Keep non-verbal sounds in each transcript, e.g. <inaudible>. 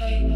Hey.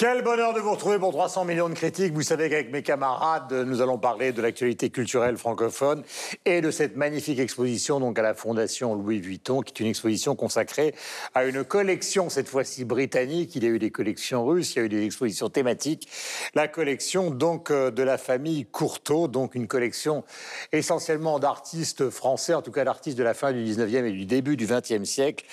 Quel bonheur de vous retrouver pour 300 millions de critiques. Vous savez qu'avec mes camarades, nous allons parler de l'actualité culturelle francophone et de cette magnifique exposition donc à la Fondation Louis Vuitton, qui est une exposition consacrée à une collection, cette fois-ci britannique. Il y a eu des collections russes, il y a eu des expositions thématiques. La collection donc euh, de la famille Courteau, donc une collection essentiellement d'artistes français, en tout cas d'artistes de la fin du 19e et du début du 20e siècle,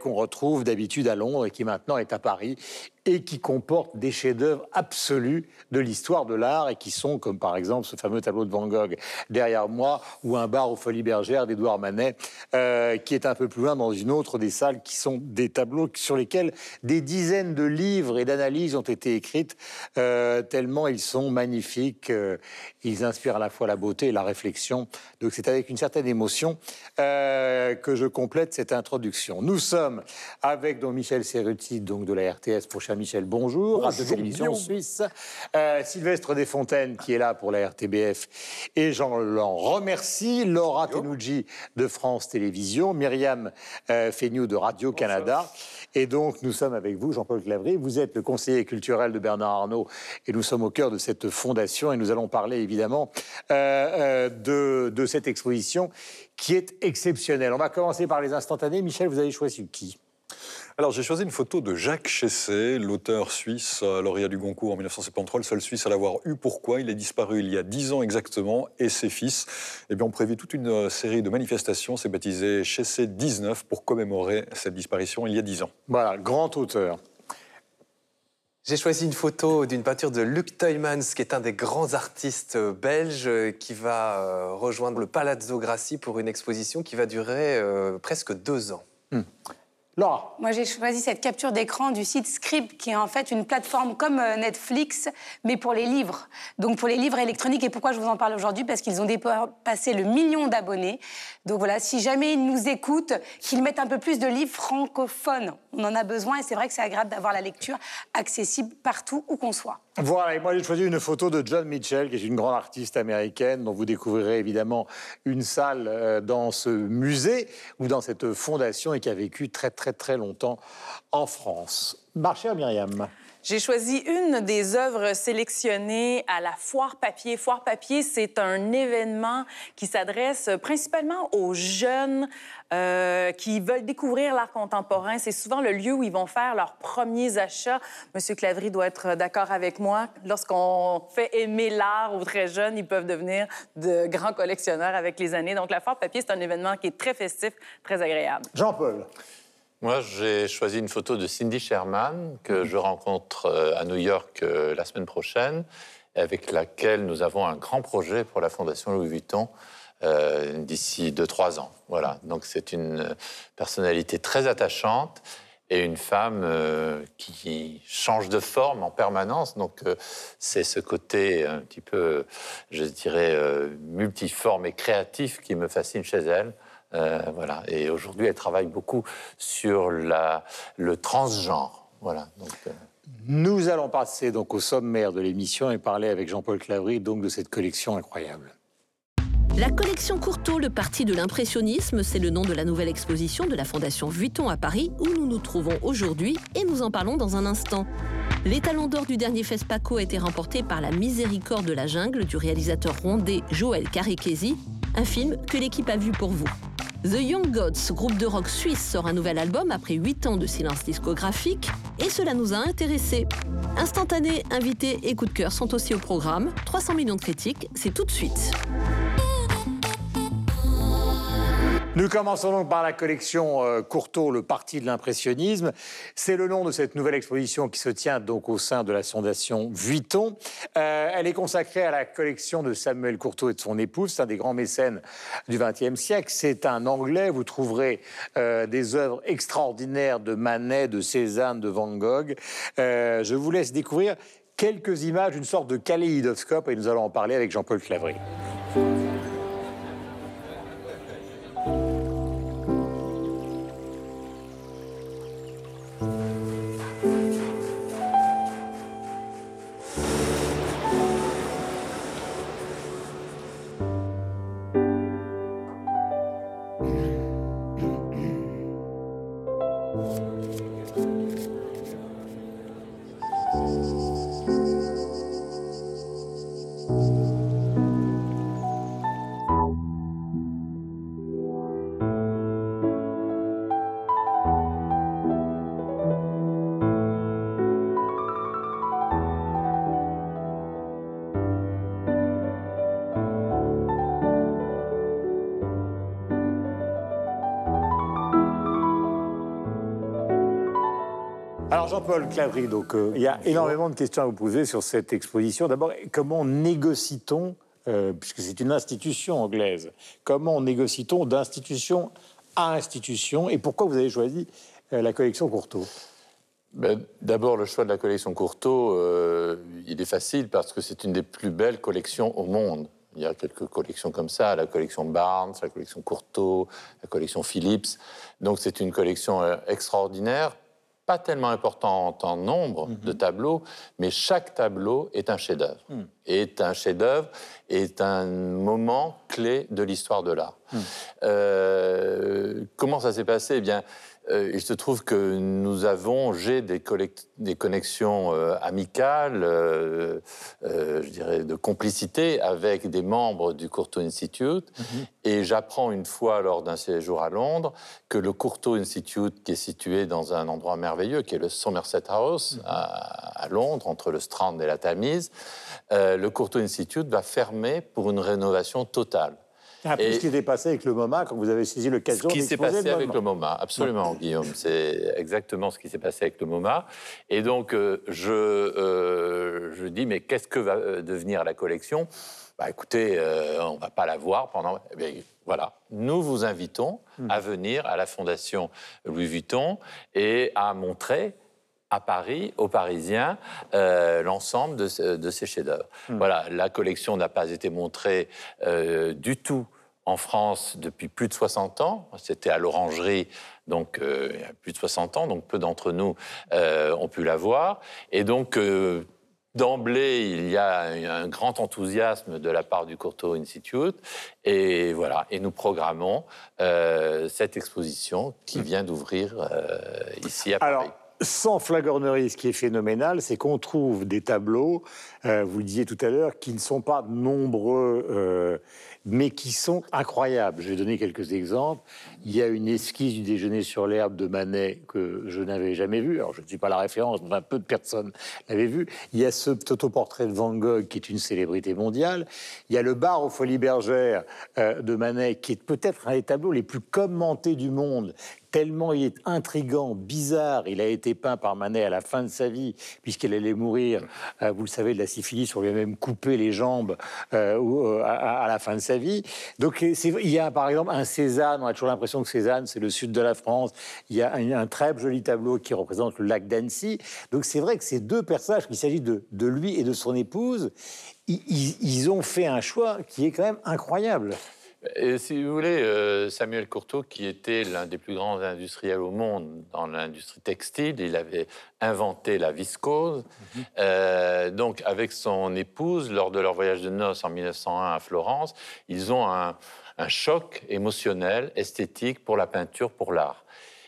qu'on retrouve d'habitude à Londres et qui maintenant est à Paris et qui comporte des chefs-d'œuvre absolus de l'histoire de l'art et qui sont, comme par exemple ce fameux tableau de Van Gogh derrière moi ou un bar aux Folies Bergères d'Édouard Manet, euh, qui est un peu plus loin dans une autre des salles qui sont des tableaux sur lesquels des dizaines de livres et d'analyses ont été écrites, euh, tellement ils sont magnifiques. Euh, ils inspirent à la fois la beauté et la réflexion. Donc c'est avec une certaine émotion que je complète cette introduction. Nous sommes avec donc Michel Serruti, donc de la RTS pour Michel, bonjour. Radio Télévision Suisse. Euh, Sylvestre Desfontaines, qui est là pour la RTBF. Et j'en l'en remercie. Laura Tenouji de France Télévisions. Myriam euh, de Radio-Canada. Et donc, nous sommes avec vous, Jean-Paul Clavry. Vous êtes le conseiller culturel de Bernard Arnault. Et nous sommes au cœur de cette fondation. Et nous allons parler, évidemment, euh, euh, de, de cette exposition qui est exceptionnelle. On va commencer par les instantanés. Michel, vous avez choisi qui? Alors j'ai choisi une photo de Jacques Chessé, l'auteur suisse, lauréat du Goncourt en 1973, le seul Suisse à l'avoir eu. Pourquoi? Il est disparu il y a dix ans exactement, et ses fils eh bien, ont prévu toute une euh, série de manifestations. C'est baptisé Chessé 19 pour commémorer cette disparition il y a dix ans. Voilà, grand auteur. J'ai choisi une photo d'une peinture de Luc Teumans, qui est un des grands artistes euh, belges, euh, qui va rejoindre le Palazzo Grassi pour une exposition qui va durer presque deux ans. Hmm. Moi, j'ai choisi cette capture d'écran du site Script, qui est en fait une plateforme comme euh, Netflix, mais pour les livres. Donc pour les livres électroniques. Et pourquoi je vous en parle aujourd'hui? Parce qu'ils ont dépassé le million d'abonnés. Donc voilà, si jamais ils nous écoutent, qu'ils mettent un peu plus de livres francophones. On en a besoin et c'est vrai que c'est agréable d'avoir la lecture accessible partout où qu'on soit. Voilà, et moi j'ai choisi une photo de John Mitchell, qui est une grande artiste américaine, dont vous découvrirez évidemment une salle euh, dans ce musée ou dans cette fondation et qui a vécu très très très longtemps en France. Ma chère Myriam. J'ai choisi une des œuvres sélectionnées à la Foire Papier. Foire Papier, c'est un événement qui s'adresse principalement aux jeunes euh, qui veulent découvrir l'art contemporain. C'est souvent le lieu où ils vont faire leurs premiers achats. Monsieur Clavry doit être d'accord avec moi. Lorsqu'on fait aimer l'art aux très jeunes, ils peuvent devenir de grands collectionneurs avec les années. Donc, la Foire Papier, c'est un événement qui est très festif, très agréable. Jean-Paul. Moi, j'ai choisi une photo de Cindy Sherman que je rencontre euh, à New York euh, la semaine prochaine, avec laquelle nous avons un grand projet pour la Fondation Louis Vuitton euh, d'ici 2-3 ans. Voilà, donc c'est une personnalité très attachante et une femme qui change de forme en permanence. Donc c'est ce côté un petit peu, je dirais, multiforme et créatif qui me fascine chez elle. Euh, voilà. Et aujourd'hui, elle travaille beaucoup sur la, le transgenre. Voilà. Euh, Nous allons passer donc au sommaire de l'émission et parler avec Jean-Paul Clavry donc de cette collection incroyable. La collection Courtauld, le parti de l'impressionnisme, c'est le nom de la nouvelle exposition de la Fondation Vuitton à Paris où nous nous trouvons aujourd'hui et nous en parlons dans un instant. Les talons d'or du dernier FESPACO a été remporté par La Miséricorde de la jungle du réalisateur rondé Joël Carriquesi, un film que l'équipe a vu pour vous. The Young Gods, groupe de rock suisse, sort un nouvel album après 8 ans de silence discographique et cela nous a intéressés. Instantané, invités et coup de cœur sont aussi au programme. 300 millions de critiques, c'est tout de suite. Nous commençons donc par la collection euh, Courtauld, le parti de l'impressionnisme. C'est le nom de cette nouvelle exposition qui se tient donc au sein de la Fondation Vuitton. Euh, elle est consacrée à la collection de Samuel Courtauld et de son épouse. Un des grands mécènes du XXe siècle. C'est un Anglais. Vous trouverez euh, des œuvres extraordinaires de Manet, de Cézanne, de Van Gogh. Euh, je vous laisse découvrir quelques images, une sorte de kaléidoscope, et nous allons en parler avec Jean-Paul Clavry. Donc euh, il y a énormément de questions à vous poser sur cette exposition. D'abord, comment négocie-t-on, euh, puisque c'est une institution anglaise, comment négocie-t-on d'institution à institution et pourquoi vous avez choisi euh, la collection Courtauld Ben, D'abord, le choix de la collection Courtauld, euh, il est facile parce que c'est une des plus belles collections au monde. Il y a quelques collections comme ça, la collection Barnes, la collection Courtauld, la collection Philips. Donc c'est une collection extraordinaire, pas tellement importante en nombre de tableaux, mais chaque tableau est un chef-d'œuvre. Est un chef-d'œuvre, est un moment clé de l'histoire de l'art. Euh, comment ça s'est passé? Eh bien, euh, il se trouve que nous avons, j'ai des, connexions euh, amicales, je dirais de complicité avec des membres du Courtauld Institute. Et j'apprends une fois lors d'un séjour à Londres que le Courtauld Institute, qui est situé dans un endroit merveilleux, qui est le Somerset House à, à Londres, entre le Strand et la Tamise, le Courtauld Institute va fermer pour une rénovation totale. Peu Et- ce qui s'est passé avec le MoMA quand vous avez saisi Ce l'occasion qui s'est passé le avec le MoMA, absolument, Guillaume. C'est exactement ce qui s'est passé avec le MoMA. Et donc, euh, je, euh, je dis, mais qu'est-ce que va euh, devenir la collection? Bah, Écoutez, euh, on ne va pas la voir pendant... Eh bien, voilà, nous vous invitons à venir à la Fondation Louis Vuitton et à montrer à Paris, aux Parisiens, euh, l'ensemble de, ce- de ces chefs-d'œuvre. Voilà, la collection n'a pas été montrée euh, du tout en France depuis plus de 60 ans. C'était à l'Orangerie, donc euh, il y a plus de 60 ans, donc peu d'entre nous ont pu la voir. Et donc, d'emblée, il y a un grand enthousiasme de la part du Courtauld Institute. Et voilà, et nous programmons euh, cette exposition qui vient d'ouvrir euh, ici à Paris. Alors, sans flagornerie, ce qui est phénoménal, c'est qu'on trouve des tableaux, euh, vous le disiez tout à l'heure, qui ne sont pas nombreux, euh, mais qui sont incroyables. Je vais donner quelques exemples. Il y a une esquisse du déjeuner sur l'herbe de Manet que je n'avais jamais vue. Alors, je ne suis pas la référence, mais peu de personnes l'avaient vu. Il y a ce autoportrait de Van Gogh qui est une célébrité mondiale. Il y a le bar aux Folies Bergères euh, de Manet qui est peut-être un des tableaux les plus commentés du monde tellement il est intrigant, bizarre. Il a été peint par Manet à la fin de sa vie, puisqu'il allait mourir, euh, vous le savez, de la syphilis. On lui a même coupé les jambes euh, euh, à, la fin de sa vie. Donc il y a par exemple un Cézanne, on a toujours l'impression que Cézanne, c'est le sud de la France. Il y a un, très joli tableau qui représente le lac d'Annecy. Donc c'est vrai que ces deux personnages, qu'il s'agit de, lui et de son épouse, ils- ils ont fait un choix qui est quand même incroyable. Et si vous voulez, euh, Samuel Courtauld, qui était l'un des plus grands industriels au monde dans l'industrie textile, il avait inventé la viscose. Euh, donc, avec son épouse, lors de leur voyage de noces en 1901 à Florence, ils ont un, un choc émotionnel, esthétique pour la peinture, pour l'art.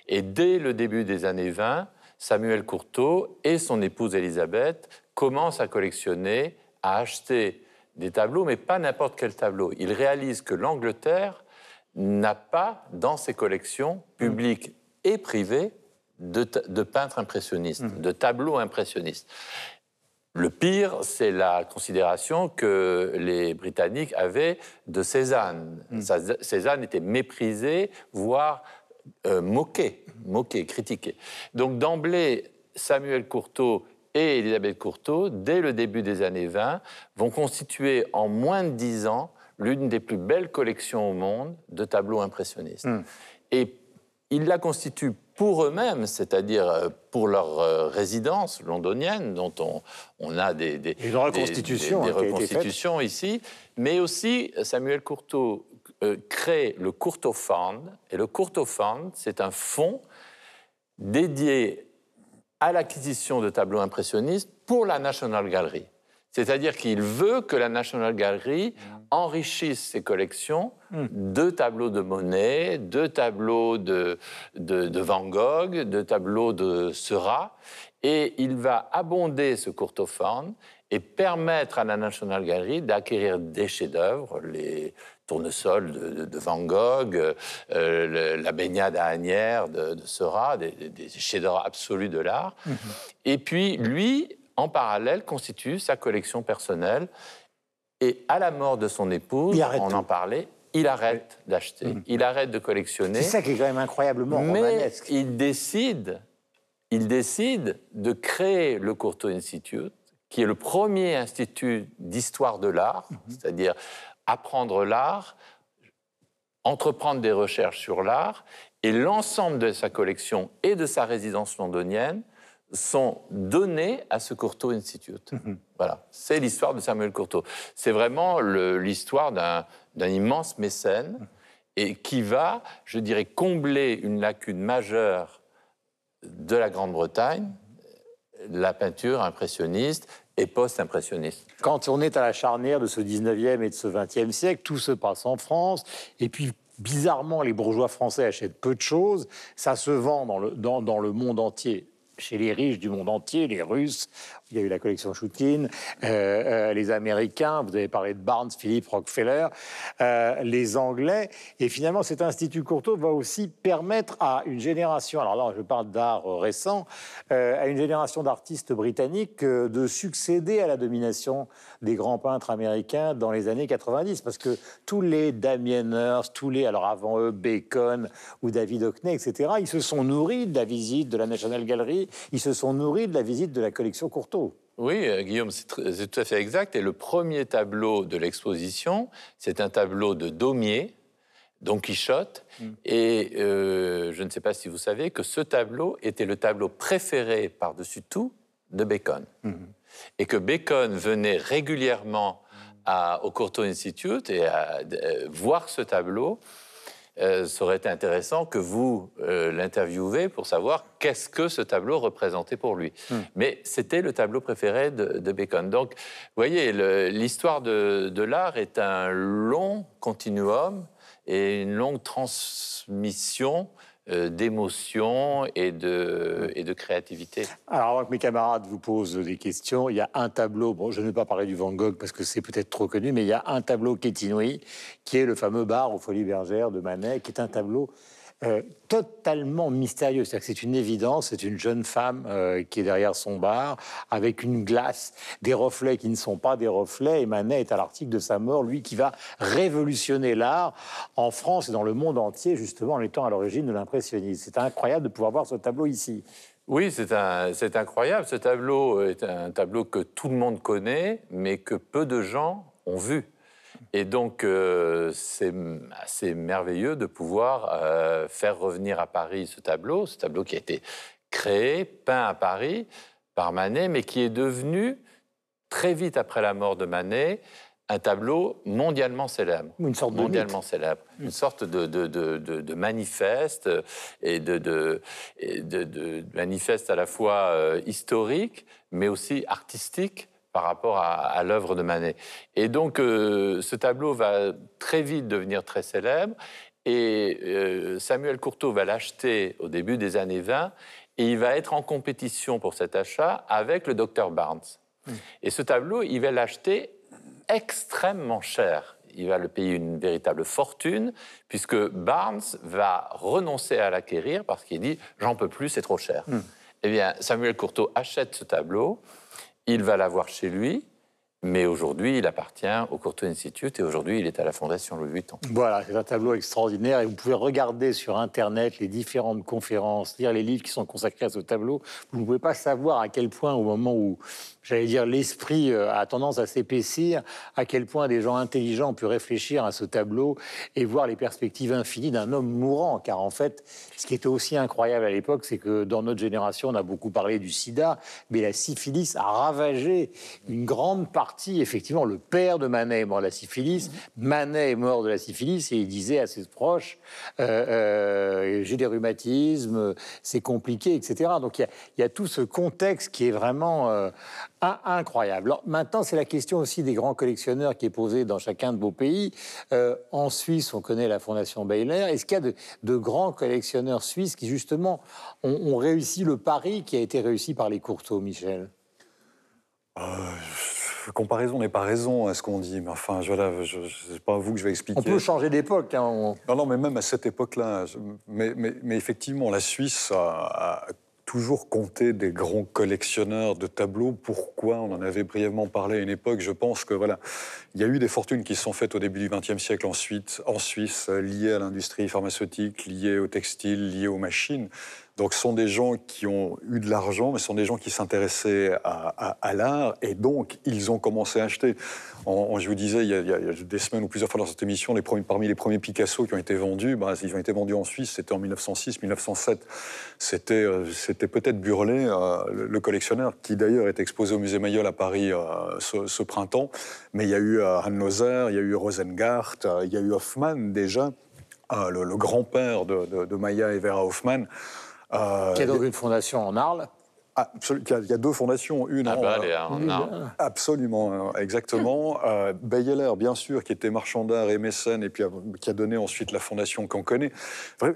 Et dès le début des années 20, Samuel Courtauld et son épouse Elisabeth commencent à collectionner, à acheter des tableaux, mais pas n'importe quel tableau. Ils réalisent que l'Angleterre n'a pas dans ses collections publiques et privées de, peintres impressionnistes, de tableaux impressionnistes. Le pire, c'est la considération que les Britanniques avaient de Cézanne. Ça- Cézanne était méprisé, voire euh, moqué, moqué, critiqué. Donc d'emblée, Samuel Courtauld et Elisabeth Courtauld, dès le début des années 20, vont constituer en moins de dix ans l'une des plus belles collections au monde de tableaux impressionnistes. Et ils la constituent pour eux-mêmes, c'est-à-dire euh, pour leur euh, résidence londonienne, dont on, on a des, des, Une reconstitution, des- hein, reconstitutions ici, mais aussi Samuel Courtauld euh, crée le Courtauld Fund, et le Courtauld Fund, c'est un fonds dédié à l'acquisition de tableaux impressionnistes pour la National Gallery. C'est-à-dire qu'il veut que la National Gallery enrichisse ses collections de tableaux de Monet, de tableaux de, Van Gogh, de tableaux de Seurat, et il va abonder ce courtophone et permettre à la National Gallery d'acquérir des chefs-d'œuvre, les tournesols de, de- de Van Gogh, euh, le- la baignade à Agnières de, de Seurat, des, chefs-d'œuvre absolus de l'art. Et puis, lui, en parallèle, constitue sa collection personnelle. Et à la mort de son épouse, on tout. en parlait, il arrête d'acheter, il arrête de collectionner. C'est ça qui est quand même incroyablement Mais romanesque. il décide, il décide de créer le Courtauld Institute, qui est le premier institut d'histoire de l'art, Mhm. c'est-à-dire apprendre l'art, entreprendre des recherches sur l'art, et l'ensemble de sa collection et de sa résidence londonienne sont donnés à ce Courtauld Institute. Mhm. Voilà, c'est l'histoire de Samuel Courtauld. C'est vraiment l'histoire d'un d'un immense mécène Mhm. et qui va, je dirais, combler une lacune majeure de la Grande-Bretagne, la peinture impressionniste et post-impressionniste. Quand on est à la charnière de ce 19e et de ce 20e siècle, tout se passe en France. Et puis, bizarrement, les bourgeois français achètent peu de choses. Ça se vend dans le, dans, dans le monde entier. Chez les riches du monde entier, les Russes, il y a eu la collection Choukine, euh, euh, les Américains, vous avez parlé de Barnes, Philippe, Rockefeller, euh, les Anglais. Et finalement, cet Institut Courtauld va aussi permettre à une génération, alors là, je parle d'art récent, à une génération d'artistes britanniques de succéder à la domination des grands peintres américains dans les années 90. Parce que tous les Damien Hirst, tous les, alors avant eux, Bacon ou David Hockney, etc., ils se sont nourris de la visite de la National Gallery, ils se sont nourris de la visite de la collection Courtauld. Oui, euh, Guillaume, c'est tout à fait exact. Et le premier tableau de l'exposition, c'est un tableau de Daumier, Don Quichotte. Et euh, je ne sais pas si vous savez que ce tableau était le tableau préféré par-dessus tout de Bacon. Et que Bacon venait régulièrement à- au Courtauld Institute et à euh, voir ce tableau. Euh, ça aurait été intéressant que vous euh, l'interviewez pour savoir qu'est-ce que ce tableau représentait pour lui. Mais c'était le tableau préféré de, de Bacon. Donc, vous voyez, l'histoire de, de l'art est un long continuum et une longue transmission euh, d'émotions et de, et de créativité. Alors, avant que mes camarades vous posent des questions, il y a un tableau, bon, je ne vais pas parler du Van Gogh parce que c'est peut-être trop connu, mais il y a un tableau qui est inouï, qui est le fameux bar aux Folies Bergères de Manet, qui est un tableau euh, totalement mystérieux. C'est une évidence, c'est une jeune femme euh, qui est derrière son bar, avec une glace, des reflets qui ne sont pas des reflets, et Manet est à l'article de sa mort, lui qui va révolutionner l'art en France et dans le monde entier, justement en étant à l'origine de l'impressionnisme. C'est incroyable de pouvoir voir ce tableau ici. Oui, c'est incroyable. Ce tableau est un tableau que tout le monde connaît, mais que peu de gens ont vu. Et donc, euh, c'est assez merveilleux de pouvoir euh, faire revenir à Paris ce tableau, ce tableau qui a été créé, peint à Paris par Manet, mais qui est devenu, très vite après la mort de Manet, un tableau mondialement célèbre. Une sorte de mondialement célèbre. Une sorte de, de, de, de- manifeste, et de, de, et manifeste à la fois euh, historique, mais aussi artistique par rapport à, à l'œuvre de Manet. Et donc, euh, ce tableau va très vite devenir très célèbre. Et euh, Samuel Courtauld va l'acheter au début des années 20 et il va être en compétition pour cet achat avec le docteur Barnes. Et ce tableau, il va l'acheter extrêmement cher. Il va le payer une véritable fortune, puisque Barnes va renoncer à l'acquérir parce qu'il dit J'en peux plus, c'est trop cher. Eh bien, Samuel Courtauld achète ce tableau il va l'avoir chez lui, mais aujourd'hui, il appartient au Courtauld Institute et aujourd'hui, il est à la Fondation Louis Vuitton. Voilà, c'est un tableau extraordinaire et vous pouvez regarder sur Internet les différentes conférences, lire les livres qui sont consacrés à ce tableau. Vous ne pouvez pas savoir à quel point, au moment où, j'allais dire, l'esprit euh, a tendance à s'épaissir, à quel point des gens intelligents ont pu réfléchir à ce tableau et voir les perspectives infinies d'un homme mourant. Car en fait, ce qui était aussi incroyable à l'époque, c'est que dans notre génération, on a beaucoup parlé du sida, mais la syphilis a ravagé une grande partie effectivement, le père de Manet est mort de la syphilis. Manet est mort de la syphilis et il disait à ses proches euh, euh, J'ai des rhumatismes, c'est compliqué, etc. Donc il y, a tout ce contexte qui est vraiment incroyable. maintenant, c'est la question aussi des grands collectionneurs qui est posée dans chacun de vos pays. en Suisse, on connaît la Fondation Baylor. Est-ce qu'il y a de, grands collectionneurs suisses qui, justement, ont, réussi le pari qui a été réussi par les Courteaux, Michel? Comparaison n'est pas raison à ce qu'on dit, mais enfin, voilà, je, n'est pas à vous que je vais expliquer. On peut changer d'époque. Hein, non, non, mais même à cette époque-là, mais, mais, effectivement, la Suisse a, toujours compté des grands collectionneurs de tableaux. Pourquoi? On en avait brièvement parlé à une époque. Je pense que voilà, il y a eu des fortunes qui sont faites au début du XXe siècle ensuite en Suisse, liées à l'industrie pharmaceutique, liées au textile, liées aux machines. Donc, ce sont des gens qui ont eu de l'argent, mais ce sont des gens qui s'intéressaient à, l'art, et donc ils ont commencé à acheter. je vous disais, il y, a, des semaines ou plusieurs fois dans cette émission, parmi les premiers Picasso qui ont été vendus, bah, ils ont été vendus en Suisse, c'était en 1906, 1907. C'était, euh, peut-être Burlet, euh, le, collectionneur, qui d'ailleurs est exposé au musée Mayol à Paris euh, ce, printemps. Mais il y a eu Hannoser, il y a eu Rosengart, il y a eu Hoffmann déjà, le, grand-père de, Maya et Vera Hoffmann. Euh, qui a donc une fondation en Arles. Il, y a, deux fondations, une ah bah, en, en Absolument, euh, exactement. Euh, Beyeler, bien sûr, qui était marchand d'art et mécène, et puis qui a donné ensuite la fondation qu'on connaît.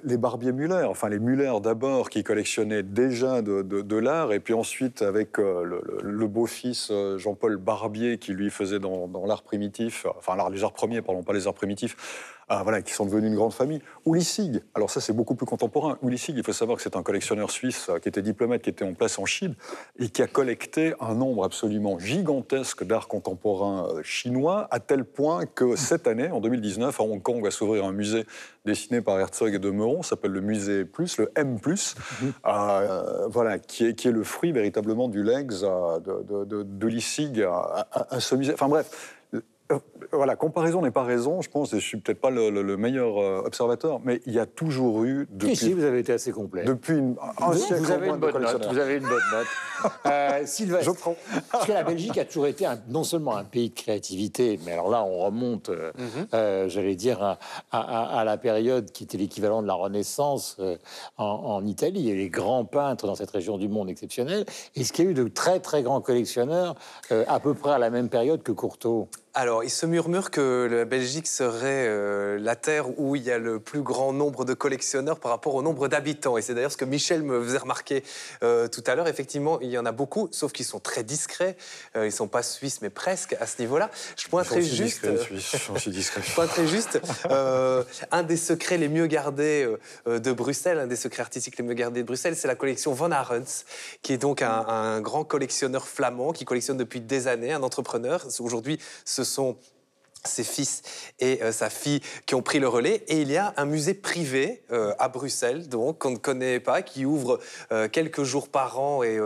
Les barbiers Muller, enfin les Muller d'abord, qui collectionnaient déjà de, l'art, et puis ensuite avec le, beau-fils Jean-Paul Barbier, qui lui faisait dans, dans l'art primitif, enfin les arts premiers, parlons pas les arts primitifs, ah, voilà, qui sont devenus une grande famille. Ulyssig, alors ça c'est beaucoup plus contemporain. Ulyssig, il faut savoir que c'est un collectionneur suisse euh, qui était diplomate, qui était en place en Chine et qui a collecté un nombre absolument gigantesque d'art contemporain euh, chinois, à tel point que cette année, en 2019, à Hong Kong, va s'ouvrir un musée dessiné par Herzog et de Meuron, s'appelle le musée Plus, le M+, mhm. euh, voilà, qui est, qui est le fruit véritablement du legs de, de, de, à, à, ce musée. Enfin bref, voilà, comparaison n'est pas raison, je pense, et je suis peut-être pas le, meilleur euh, observateur, mais il y a toujours eu depuis. Ici, vous avez été assez complet. Depuis une, un vous, siècle vous avez une bonne note. Vous avez une bonne note. <laughs> Euh, Sylvestre, je prends. Parce que la Belgique a toujours été non seulement un pays de créativité, mais alors là, on remonte, mhm. j'allais dire, à, la période qui était l'équivalent de la Renaissance en, Italie. Il y a les grands peintres dans cette région du monde exceptionnelle. Est-ce qu'il y a eu de très très grands collectionneurs à peu près à la même période que Courtauld alors, il se murmure que la Belgique serait euh, la terre où il y a le plus grand nombre de collectionneurs par rapport au nombre d'habitants. Et c'est d'ailleurs ce que Michel me faisait remarquer euh, tout à l'heure. Effectivement, il y en a beaucoup, sauf qu'ils sont très discrets. Euh, ils ne sont pas suisses, mais presque à ce niveau-là. Je pointerai juste. Discret, <laughs> je pointerai juste un des secrets les mieux gardés de Bruxelles, un des secrets artistiques les mieux gardés de Bruxelles, c'est la collection Van Arens, qui est donc un, un grand collectionneur flamand qui collectionne depuis des années, un entrepreneur. Aujourd'hui, ce sont ses fils et euh, sa fille qui ont pris le relais. Et il y a un musée privé euh, à Bruxelles, donc qu'on ne connaît pas, qui ouvre euh, quelques jours par an et,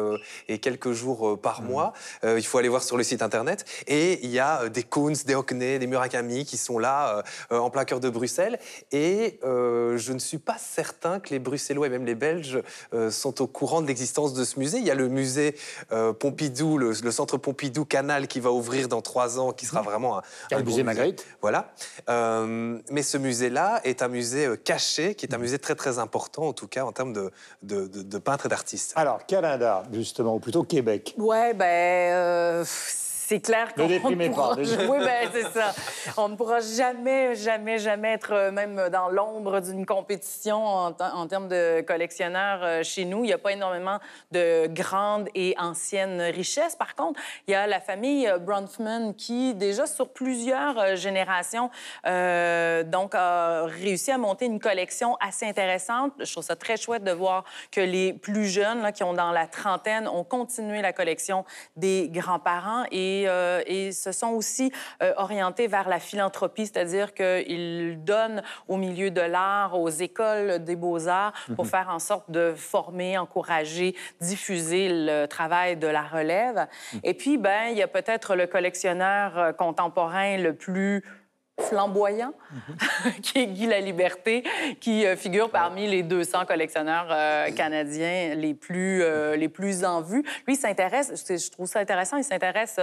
et quelques jours par mmh. mois. il faut aller voir sur le site internet. Et il y a des Kunz, des Hockney, des Murakami qui sont là en plein cœur de Bruxelles. Et je ne suis pas certain que les Bruxellois et même les Belges sont au courant de l'existence de ce musée. Il y a le musée Pompidou, le, centre Pompidou Canal qui va ouvrir dans trois ans, qui sera mmh. vraiment un, un musée voilà. Euh, mais ce musée-là est un musée euh, caché, qui est un musée très très important, en tout cas en termes de, de, peintres et d'artistes. Alors, Canada, justement, ou plutôt Québec Ouais, ben. Euh, c'est clair qu'on ne pourra... pas. <laughs> Oui, ben c'est ça. On ne pourra jamais, jamais, jamais être euh, même dans l'ombre d'une compétition en, te- en termes de collectionneurs euh, chez nous. Il n'y a pas énormément de grandes et anciennes richesses. Par contre, il y a la famille euh, Bronfman qui, déjà sur plusieurs générations, euh, donc a réussi à monter une collection assez intéressante. Je trouve ça très chouette de voir que les plus jeunes, là, qui ont dans la trentaine, ont continué la collection des grands-parents et, euh, et se sont aussi euh, orientés vers la philanthropie, c'est-à-dire qu'ils donnent au milieu de l'art, aux écoles des beaux-arts, pour faire en sorte de former, encourager, diffuser le travail de la relève. Et puis, ben, il y a peut-être le collectionneur euh, contemporain le plus flamboyant, <laughs> qui est Guy Laliberté, qui euh, figure parmi les 200 collectionneurs euh, canadiens les plus, euh, les plus en vue. Lui, il s'intéresse, je trouve ça intéressant, il s'intéresse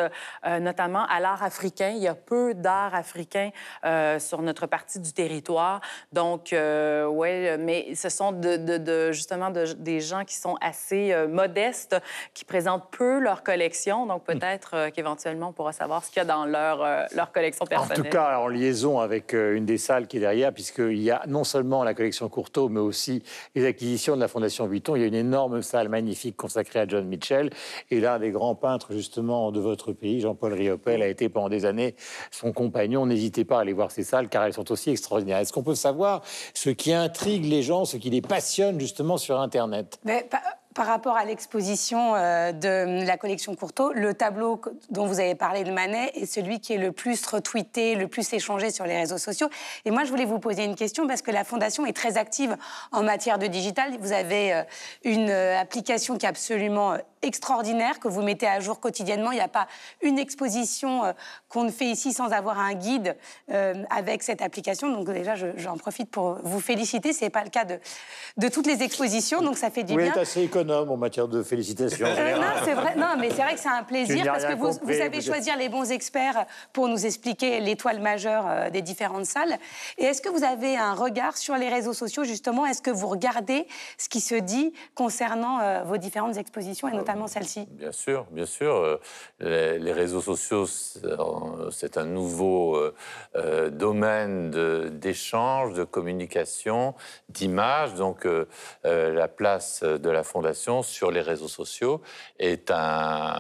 euh, notamment à l'art africain. Il y a peu d'art africain sur notre partie du territoire. Donc, ouais, mais ce sont de, de- de- justement de- des gens qui sont assez modestes, qui présentent peu leur collection. Donc, peut-être euh, qu'éventuellement, on pourra savoir ce qu'il y a dans leur, leur collection En personnelle. tout cas, en liaison avec euh, une des salles qui est derrière, puisqu'il y a non seulement la collection Courtauld, mais aussi les acquisitions de la Fondation Vuitton. Il y a une énorme salle magnifique consacrée à John Mitchell. Et l'un des grands peintres, justement, de votre pays, Jean-Paul Riopel, a été pendant des années son compagnon. N'hésitez pas à aller voir ces salles, car elles sont aussi extraordinaires. Est-ce qu'on peut savoir ce qui intrigue les gens, ce qui les passionne, justement, sur Internet? Par rapport à l'exposition euh, de la collection Courtauld, le tableau dont vous avez parlé de Manet est celui qui est le plus retweeté, le plus échangé sur les réseaux sociaux. Et moi, je voulais vous poser une question parce que la Fondation est très active en matière de digital. Vous avez euh, une euh, application qui est absolument extraordinaire, que vous mettez à jour quotidiennement. Il n'y a pas une exposition euh, qu'on ne fait ici sans avoir un guide euh, avec cette application. Donc déjà, je- j'en profite pour vous féliciter. Ce n'est pas le cas de, de toutes les expositions, donc ça fait du Vous bien. êtes assez économe en matière de félicitations. Euh, non, c'est vrai. Non, mais c'est vrai que c'est un plaisir parce que vous, compris, vous savez vous- choisir les bons experts pour nous expliquer l'étoile majeure des différentes salles. Et est-ce que vous avez un regard sur les réseaux sociaux justement? Est-ce que vous regardez ce qui se dit concernant vos différentes expositions et notamment celle-ci Bien sûr, bien sûr. Euh, Les, les réseaux sociaux, c'est un- c'est un nouveau euh, euh, domaine d'échange, de, communication, d'image. Donc, euh, euh, la place de la Fondation sur les réseaux sociaux est, un,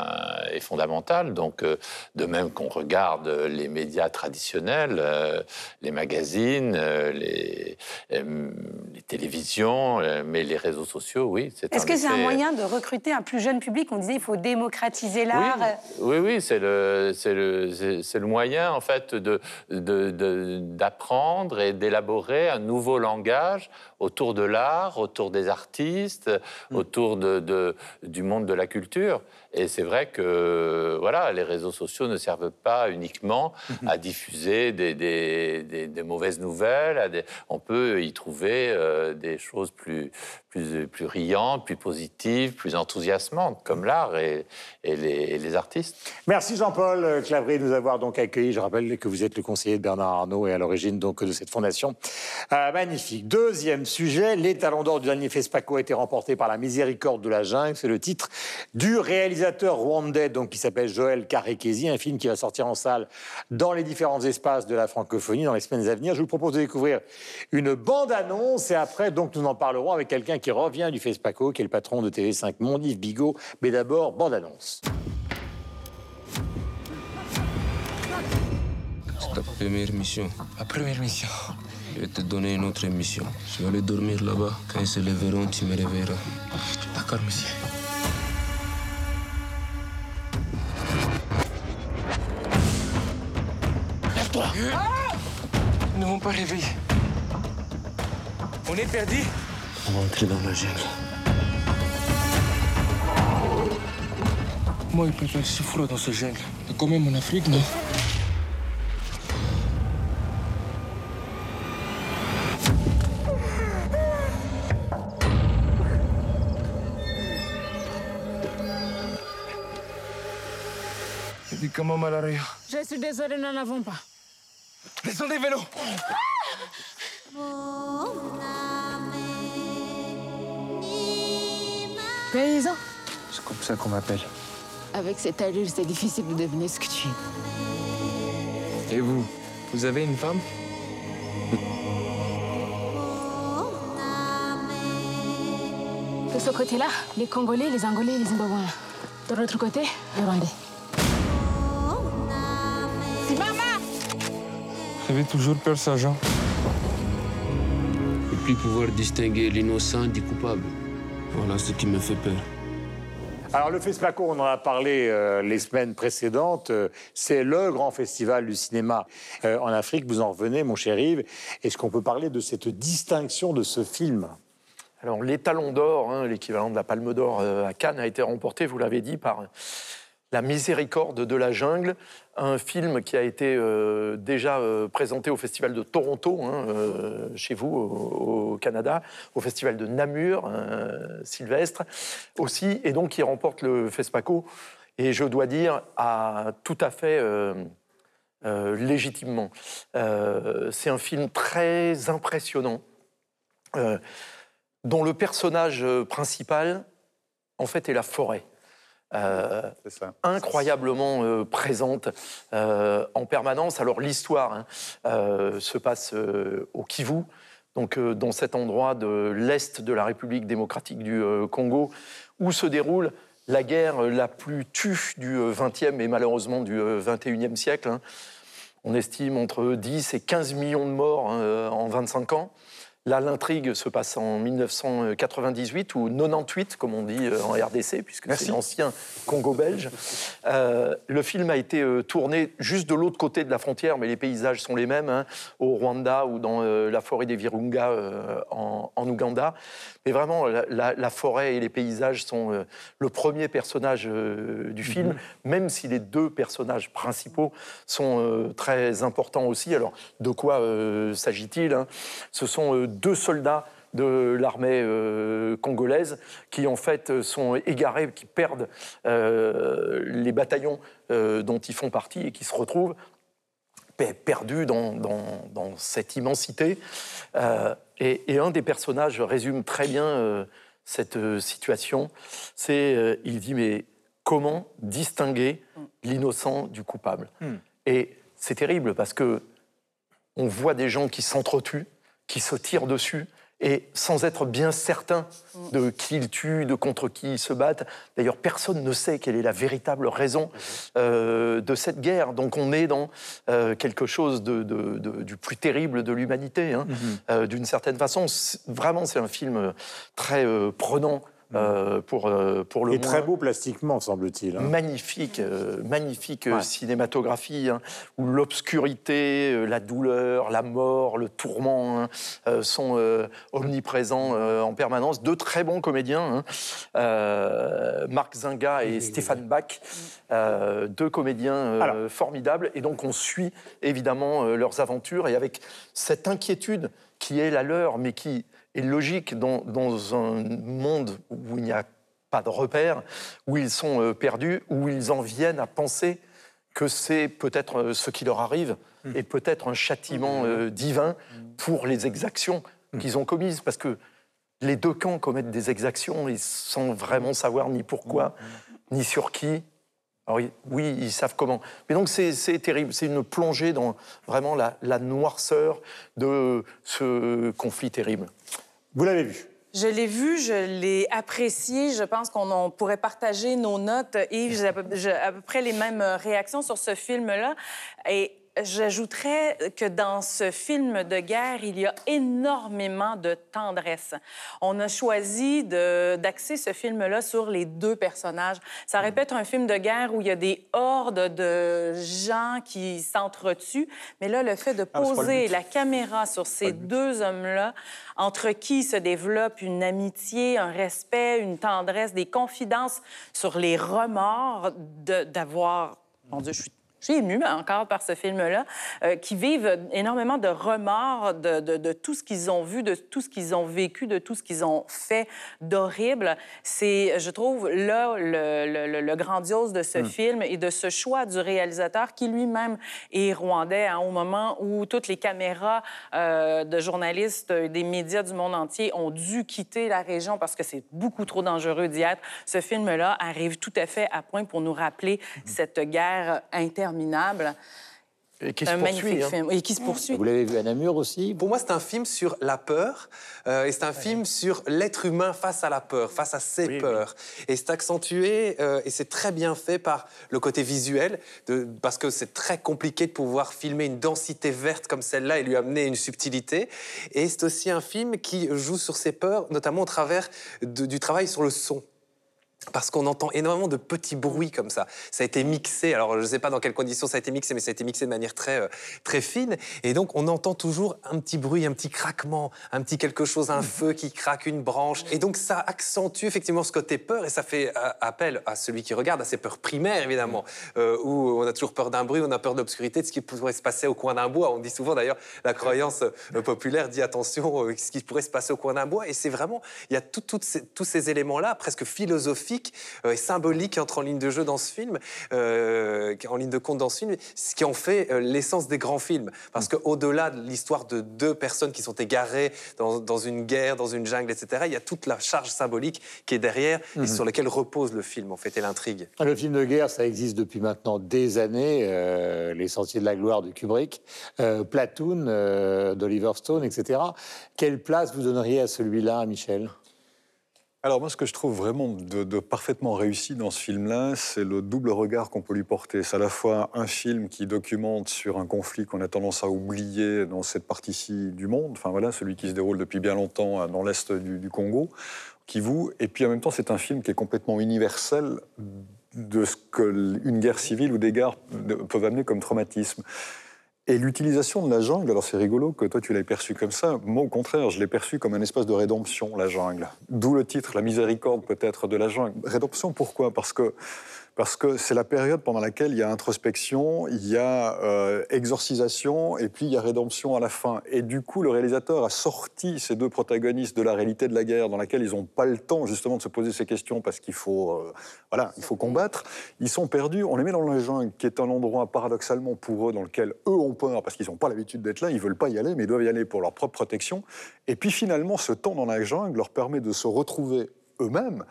est fondamentale. Donc, euh, de même qu'on regarde les médias traditionnels, euh, les magazines, euh, les, euh, les télévisions, euh, mais les réseaux sociaux, oui. Est-ce que c'est un moyen de recruter un plus jeune public On disait il faut démocratiser l'art. oui, oui, oui, c'est le, c'est le, le moyen en fait de, de- de- d'apprendre et d'élaborer un nouveau langage autour de l'art, autour des artistes, autour de, de- du monde de la culture. Et c'est vrai que voilà, les réseaux sociaux ne servent pas uniquement à diffuser des, des- des- des mauvaises nouvelles. à on peut y trouver euh, des choses plus, plus, plus riantes, plus positives, plus enthousiasmantes, comme l'art et, et les, et les artistes. Merci Jean-Paul Clavré de nous avoir donc accueillis. Je rappelle que vous êtes le conseiller de Bernard Arnault et à l'origine donc de cette fondation. Euh, magnifique. Deuxième sujet, les talons d'or du dernier FESPACO a été remporté par la miséricorde de la jungle. C'est le titre du réalisateur rwandais donc qui s'appelle Joël Karekesi, un film qui va sortir en salle dans les différents espaces de la francophonie dans les semaines à venir. Je vous propose de découvrir une bande-annonce et après donc nous en parlerons avec quelqu'un qui revient du FESPACO, qui est le patron de TV5 Monde, Yves Bigot. Mais d'abord, bande-annonce. C'est ta première mission. Ma première mission. Je vais te donner une autre mission. Je vais aller dormir là-bas. Quand ils se lèveront, tu me réveilleras. D'accord, monsieur. M'ont pas réveillé. On est perdu. On va entrer dans la jungle. Moi, il peut faire si froid dans ce jungle. C'est quand même en Afrique, non. Je suis désolée, nous n'en avons pas. Descendez vélo Paysan C'est comme ça qu'on m'appelle. Avec cette allure, c'est difficile de deviner ce que tu es. Et vous Vous avez une femme? De ce côté-là, les Congolais, les Angolais les Zimbabwéens. De l'autre côté, les Rwandais. Toujours peur, sergent. Et puis pouvoir distinguer l'innocent du coupable. Voilà ce qui me fait peur. Alors le FESPACO, on en a parlé euh, les semaines précédentes, euh, c'est le grand festival du cinéma euh, en Afrique. Vous en revenez, mon cher Yves. Est-ce qu'on peut parler de cette distinction de ce film? Alors, l'étalon d'or, hein, l'équivalent de la Palme d'Or euh, à Cannes, a été remporté, vous l'avez dit, par La Miséricorde de la jungle, un film qui a été euh, déjà euh, présenté au Festival de Toronto, hein, euh, chez vous, au, Canada, au Festival de Namur, Sylvestre aussi, et donc qui remporte le FESPACO. Et je dois dire, tout à fait légitimement. C'est un film très impressionnant. dont le personnage principal, en fait, est la forêt. Euh, incroyablement euh, présente euh, en permanence. Alors l'histoire hein, se passe au Kivu, donc dans cet endroit de l'est de la République démocratique du Congo, où se déroule la guerre la plus tue du XXe et malheureusement du XXIe siècle. hein. On estime entre 10 et 15 millions de morts hein, en 25 ans. Là, l'intrigue se passe en 1998 ou 98, comme on dit euh, en RDC, puisque c'est l'ancien Congo belge. Euh, le film a été euh, tourné juste de l'autre côté de la frontière, mais les paysages sont les mêmes, hein, au Rwanda ou dans euh, la forêt des Virunga euh, en, en Ouganda. Mais vraiment, la, la- la forêt et les paysages sont euh, le premier personnage euh, du film, même si les deux personnages principaux sont euh, très importants aussi. Alors, de quoi s'agit-il hein? Ce sont deux soldats de l'armée euh, congolaise qui en fait sont égarés, qui perdent euh, les bataillons euh, dont ils font partie et qui se retrouvent pe- perdus dans, dans- dans cette immensité. Euh, et, et un des personnages résume très bien euh, cette euh, situation. C'est, euh, il dit, mais comment distinguer l'innocent du coupable? Et c'est terrible parce que on voit des gens qui s'entretuent, qui se tirent dessus, et sans être bien certain de qui ils tuent, de contre qui ils se battent. D'ailleurs, personne ne sait quelle est la véritable raison euh, de cette guerre. Donc on est dans euh, quelque chose de, de- de- du plus terrible de l'humanité, hein, euh, d'une certaine façon. Vraiment, c'est un film euh, très euh, prenant. Euh, pour, euh, pour le Et très beau plastiquement, semble-t-il. hein. Magnifique, euh, magnifique Ouais. cinématographie, hein, où l'obscurité, euh, la douleur, la mort, le tourment hein, euh, sont euh, omniprésents euh, en permanence. Deux très bons comédiens, hein, euh, Marc Zinga et Stéphane Bach, euh, deux comédiens euh, Alors. formidables. Et donc on suit évidemment euh, leurs aventures et avec cette inquiétude qui est la leur, mais qui est logique dans, dans un monde où il n'y a pas de repères, où ils sont euh, perdus, où ils en viennent à penser que c'est peut-être euh, ce qui leur arrive et peut-être un châtiment euh, divin pour les exactions qu'ils ont commises. Parce que les deux camps commettent des exactions et sans vraiment savoir ni pourquoi, ni sur qui. Alors, oui, ils savent comment. Mais donc, c'est c'est terrible. C'est une plongée dans vraiment la, la noirceur de ce conflit terrible. Vous l'avez vu Je l'ai vu, je l'ai apprécié. Je pense qu'on on pourrait partager nos notes. Yves, à, peu- à peu près les mêmes réactions sur ce film-là. J'ajouterais que dans ce film de guerre, il y a énormément de tendresse. On a choisi d'axer ce film-là sur les deux personnages. Ça répète un film de guerre où il y a des hordes de gens qui s'entretuent. Mais là, le fait de Ah, poser la caméra sur ces deux hommes-là, entre qui se développe une amitié, un respect, une tendresse, des confidences sur les remords d'avoir... Mon Dieu, je suis, émue encore par ce film-là, euh, qui vivent énormément de remords de, de, de tout ce qu'ils ont vu, de tout ce qu'ils ont vécu, de tout ce qu'ils ont fait d'horrible. C'est, je trouve, là, le, le, le grandiose de ce Hmm. film et de ce choix du réalisateur qui lui-même est rwandais hein, au moment où toutes les caméras euh, de journalistes des médias du monde entier ont dû quitter la région parce que c'est beaucoup trop dangereux d'y être. Ce film-là arrive tout à fait à point pour nous rappeler cette guerre interminable. Et qui se un poursuit, hein. film et qui se poursuit. Vous l'avez vu à Namur aussi? Pour moi, c'est un film sur la peur euh, et c'est un film sur l'être humain face à la peur, face à ses Oui, peurs. Et c'est accentué euh, et c'est très bien fait par le côté visuel, de- parce que c'est très compliqué de pouvoir filmer une densité verte comme celle-là et lui amener une subtilité. Et c'est aussi un film qui joue sur ses peurs, notamment au travers de- du travail sur le son. Parce qu'on entend énormément de petits bruits comme ça. Ça a été mixé, alors je ne sais pas dans quelles conditions ça a été mixé, mais ça a été mixé de manière très, euh, très fine. Et donc on entend toujours un petit bruit, un petit craquement, un petit quelque chose, un feu qui craque une branche. Et donc ça accentue effectivement ce côté peur et ça fait euh, appel à celui qui regarde, à ses peurs primaires évidemment, euh, où on a toujours peur d'un bruit, on a peur de l'obscurité, de ce qui pourrait se passer au coin d'un bois. On dit souvent d'ailleurs, la croyance populaire dit attention, ce qui pourrait se passer au coin d'un bois. Et c'est vraiment, il y a tout- ces- tous ces éléments-là, presque philosophiques euh, et symboliques qui entrent en ligne de jeu dans ce film, euh, en ligne de compte dans ce film, ce qui en fait euh, l'essence des grands films. Parce qu'au-delà de l'histoire de deux personnes qui sont égarées dans, dans une guerre, dans une jungle, etc., il y a toute la charge symbolique qui est derrière et Mhm. sur laquelle repose le film, en fait, et l'intrigue. Le film de guerre, ça existe depuis maintenant des années. euh, Les Sentiers de la Gloire de Kubrick, euh, Platoon euh, d'Oliver Stone, etc. Quelle place vous donneriez à celui-là, Michel? Alors moi, ce que je trouve vraiment de, parfaitement réussi dans ce film-là, c'est le double regard qu'on peut lui porter. C'est à la fois un film qui documente sur un conflit qu'on a tendance à oublier dans cette partie-ci du monde, enfin voilà, celui qui se déroule depuis bien longtemps euh, dans l'est du, du Congo, Kivu, et puis en même temps, c'est un film qui est complètement universel de ce qu'une guerre civile ou des guerres de- peuvent amener comme traumatisme. Et l'utilisation de la jungle, alors c'est rigolo que toi tu l'aies perçu comme ça. Moi, au contraire, je l'ai perçu comme un espace de rédemption, la jungle. D'où le titre, la miséricorde peut-être de la jungle. Rédemption, pourquoi? Parce que parce que c'est la période pendant laquelle il y a introspection, il y a euh, exorcisation, et puis il y a rédemption à la fin. Et du coup, le réalisateur a sorti ces deux protagonistes de la réalité de la guerre, dans laquelle ils n'ont pas le temps justement de se poser ces questions parce qu'il faut, euh, voilà, il faut combattre. Ils sont perdus. On les met dans la jungle, qui est un endroit paradoxalement pour eux dans lequel eux ont peur parce qu'ils n'ont pas l'habitude d'être là. Ils veulent pas y aller, mais ils doivent y aller pour leur propre protection. Et puis finalement, ce temps dans la jungle leur permet de se retrouver eux-mêmes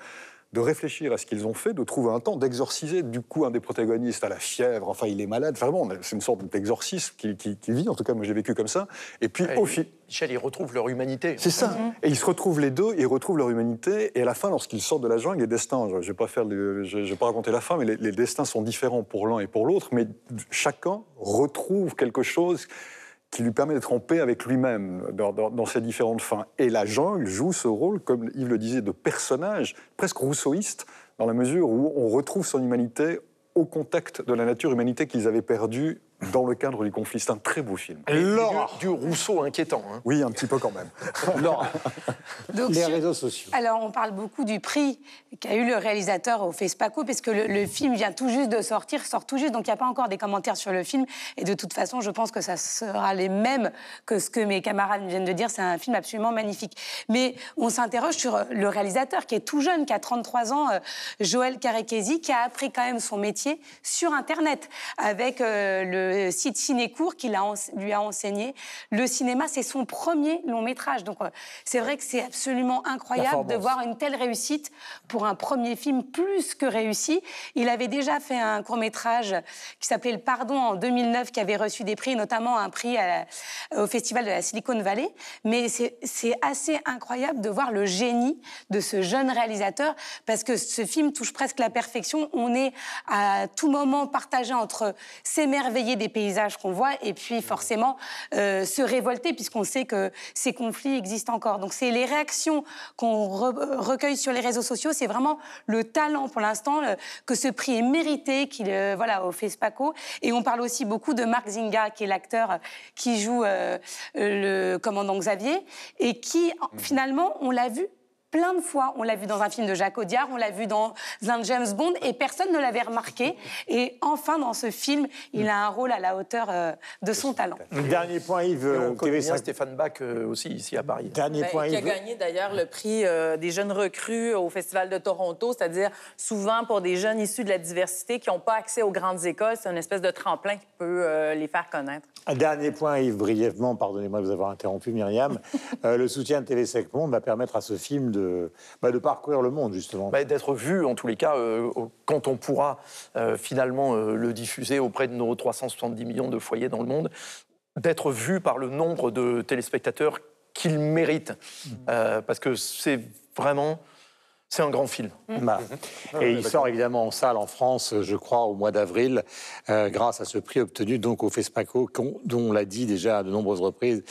de réfléchir à ce qu'ils ont fait, de trouver un temps d'exorciser. Du coup, un des protagonistes a la fièvre, enfin, il est malade. Vraiment, c'est une sorte d'exorcisme qu'il qui, qui vit. En tout cas, moi, j'ai vécu comme ça. Et puis, au fil. Michel, ils retrouvent leur humanité. C'est ça. Et ils se retrouvent les deux, ils retrouvent leur humanité. Et à la fin, lorsqu'ils sortent de la jungle, les destins, je ne vais pas faire, le- je, je vais pas raconter la fin, mais les, les destins sont différents pour l'un et pour l'autre. Mais chacun retrouve quelque chose qui lui permet d'être en paix avec lui-même dans, dans- ces différentes fins. Et la jungle joue ce rôle, comme Yves le disait, de personnage presque rousseauiste, dans la mesure où on retrouve son humanité au contact de la nature, humanité qu'ils avaient perdue dans le cadre du conflit. C'est un très beau film. Et du, du Rousseau inquiétant. hein. Oui, un petit peu quand même. <laughs> Laura. Donc, Les sur- réseaux sociaux. Alors, on parle beaucoup du prix qu'a eu le réalisateur au FESPACO, parce que le, le film vient tout juste de sortir, sort tout juste, donc il n'y a pas encore des commentaires sur le film. Et de toute façon, je pense que ça sera les mêmes que ce que mes camarades viennent de dire. C'est un film absolument magnifique. Mais on s'interroge sur le réalisateur qui est tout jeune, qui a 33 ans, euh, Joël Karekesi, qui a appris quand même son métier sur Internet, avec euh, le site Cinécourt qui lui a enseigné. Le cinéma, c'est son premier long métrage. Donc, euh, c'est vrai que c'est absolument incroyable de voir une telle réussite pour un premier film plus que réussi. Il avait déjà fait un court métrage qui s'appelait Le Pardon en 2009, qui avait reçu des prix, notamment un prix à au festival de la Silicon Valley. Mais c'est assez incroyable de voir le génie de ce jeune réalisateur, parce que ce film touche presque la perfection. On est à tout moment partagé entre s'émerveiller des paysages qu'on voit et puis forcément euh, se révolter, puisqu'on sait que ces conflits existent encore. Donc c'est les réactions qu'on re- recueille sur les réseaux sociaux, c'est vraiment le talent pour l'instant, que ce prix est mérité, qu'il euh, voilà au FESPACO. Et on parle aussi beaucoup de Marc Zinga, qui est l'acteur qui joue euh, le commandant Xavier, et qui finalement, on l'a vu plein de fois. On l'a vu dans un film de Jacques Audiard, on l'a vu dans un James Bond, et personne ne l'avait remarqué. Et enfin, dans ce film, il a un rôle à la hauteur euh, de son talent. Dernier point, Yves. Et on euh, connaît bien TV5. Stéphane Bach euh, aussi ici à Paris. Dernier Ben, point, qui a Yves. gagné d'ailleurs le prix euh, des jeunes recrues au Festival de Toronto, c'est-à-dire souvent pour des jeunes issus de la diversité qui n'ont pas accès aux grandes écoles. C'est une espèce de tremplin qui peut euh, les faire connaître. Un dernier point, Yves, brièvement, pardonnez-moi de vous avoir interrompu, Myriam. <laughs> Euh, le soutien de TV5 Monde va permettre à ce film de, bah, de parcourir le monde, justement. Bah, d'être vu, en tous les cas, euh, quand on pourra euh, finalement euh, le diffuser auprès de nos 370 millions de foyers dans le monde, d'être vu par le nombre de téléspectateurs qu'il mérite. Euh, parce que c'est vraiment, c'est un grand film. Bah, Et il sort évidemment en salle en France, je crois, au mois d'avril, euh, grâce à ce prix obtenu donc au FESPACO, dont on l'a dit déjà à de nombreuses reprises,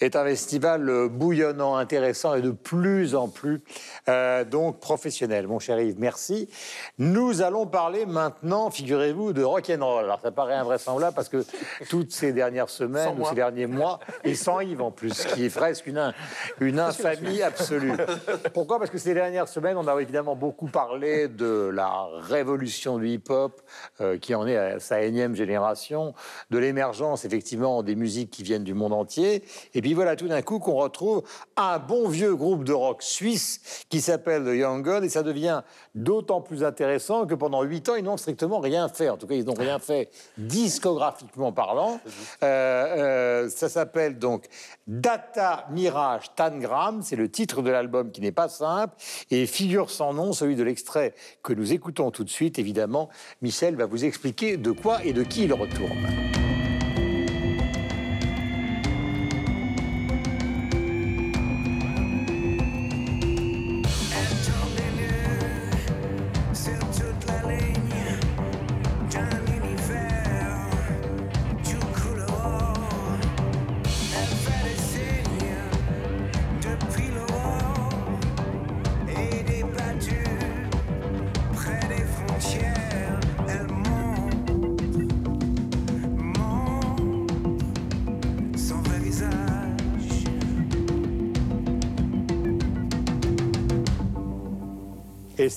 est un festival euh, bouillonnant, intéressant et de plus en plus euh, donc professionnel. Mon cher Yves, merci. Nous allons parler maintenant, figurez-vous, de rock'n'roll. Alors ça paraît invraisemblable parce que toutes ces dernières semaines ou ces derniers mois, et sans Yves en plus, ce qui est presque une, une infamie absolue. Pourquoi? Parce que ces dernières semaines, on a évidemment beaucoup parlé de la révolution du hip-hop, euh, qui en est à sa énième génération, de l'émergence effectivement des musiques qui viennent du monde entier. Et puis voilà tout d'un coup qu'on retrouve un bon vieux groupe de rock suisse qui s'appelle The Young Guns, et ça devient d'autant plus intéressant que pendant huit ans, ils n'ont strictement rien fait. En tout cas, ils n'ont rien fait discographiquement parlant. Euh, euh, ça s'appelle donc Data Mirage Tangram, c'est le titre de l'album qui n'est pas simple, et figure sans nom, celui de l'extrait que nous écoutons tout de suite. Évidemment, Michel va vous expliquer de quoi et de qui il retourne.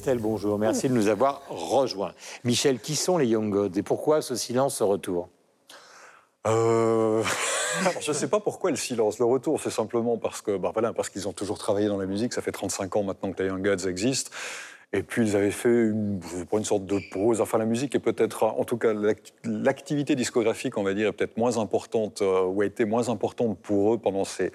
Estelle, bonjour. Merci de nous avoir rejoints. Michel, qui sont les Young Gods et pourquoi ce silence, ce retour? Euh, <laughs> je ne sais pas pourquoi le silence. Le retour, c'est simplement parce que, bah, voilà, parce qu'ils ont toujours travaillé dans la musique. Ça fait 35 ans maintenant que les Young Gods existent. Et puis ils avaient fait une, je sais pas, une sorte de pause. Enfin, la musique est peut-être, en tout cas, l'act- l'activité discographique, on va dire, est peut-être moins importante euh, ou a été moins importante pour eux pendant ces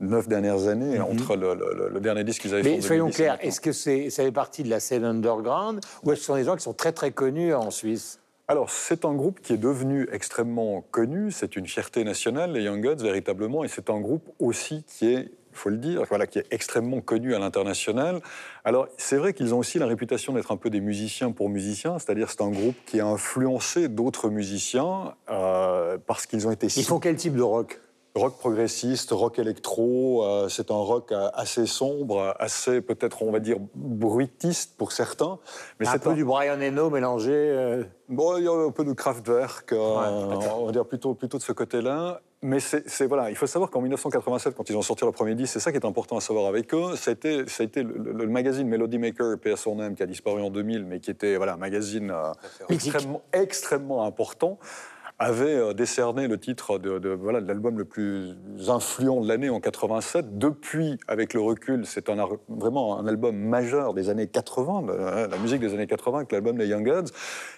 neuf dernières années, entre le, le- le dernier disque qu'ils avaient fait. Mhm. Mais soyons 2010 et clairs, est-ce que c'est, ça fait partie de la scène underground ou est-ce que ce sont des gens qui sont très très connus en Suisse? Alors, c'est un groupe qui est devenu extrêmement connu, c'est une fierté nationale, les Young Gods, véritablement, et c'est un groupe aussi qui est, il faut le dire, voilà, qui est extrêmement connu à l'international. Alors, c'est vrai qu'ils ont aussi la réputation d'être un peu des musiciens pour musiciens, c'est-à-dire c'est un groupe qui a influencé d'autres musiciens euh, parce qu'ils ont été... Ils font quel type de rock? Rock progressiste, rock électro, euh, c'est un rock euh, assez sombre, assez peut-être on va dire bruitiste pour certains. Mais Un c'est peu du Brian Eno mélangé. euh, Bon, il y a un peu de Kraftwerk, on va dire plutôt, plutôt de ce côté-là. Mais c'est voilà, il faut savoir qu'en 1987, quand ils ont sorti leur premier disque, c'est ça qui est important à savoir avec eux. Ça a été, ça a été le, magazine Melody Maker, âme, qui a disparu en 2000, mais qui était voilà, un magazine euh, extrêmement, extrêmement important avait euh, décerné le titre de, de- voilà, de l'album le plus influent de l'année en 87. Depuis, avec le recul, c'est un, vraiment un album majeur des années 80, de- hein, la musique des années 80, avec l'album des Young Gods.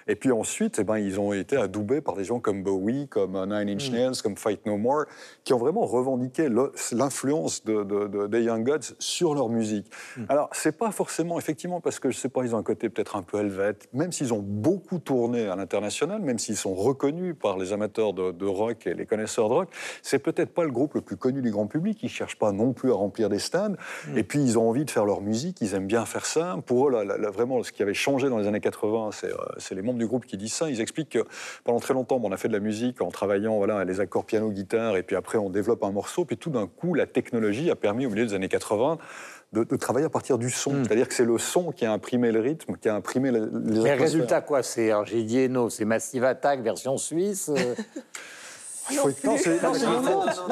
Et puis ensuite, eh ben, ils ont été adoubés par des gens comme Bowie, comme euh, Nine Inch Nails, comme Fight No More, qui ont vraiment revendiqué l'influence de, de- de- des Young Gods sur leur musique. Alors, c'est pas forcément, effectivement, parce que je sais pas, ils ont un côté peut-être un peu helvète, même s'ils ont beaucoup tourné à l'international, même s'ils sont reconnus par les amateurs de, de rock et les connaisseurs de rock, c'est peut-être pas le groupe le plus connu du grand public. Ils cherchent pas non plus à remplir des stades. Et puis, ils ont envie de faire leur musique, ils aiment bien faire ça. Pour eux, là, là, là, vraiment, ce qui avait changé dans les années 80, c'est euh, c'est les membres du groupe qui disent ça. Ils expliquent que pendant très longtemps, on a fait de la musique en travaillant voilà, les accords piano-guitare, et puis après, on développe un morceau. Puis tout d'un coup, la technologie a permis, au milieu des années 80, de, de travailler à partir du son. C'est-à-dire que c'est le son qui a imprimé le rythme, qui a imprimé les, les Mais résultat, quoi C'est, alors j'ai dit Eno, c'est Massive Attack version suisse. euh, <laughs> Il faut- non, c'est c'est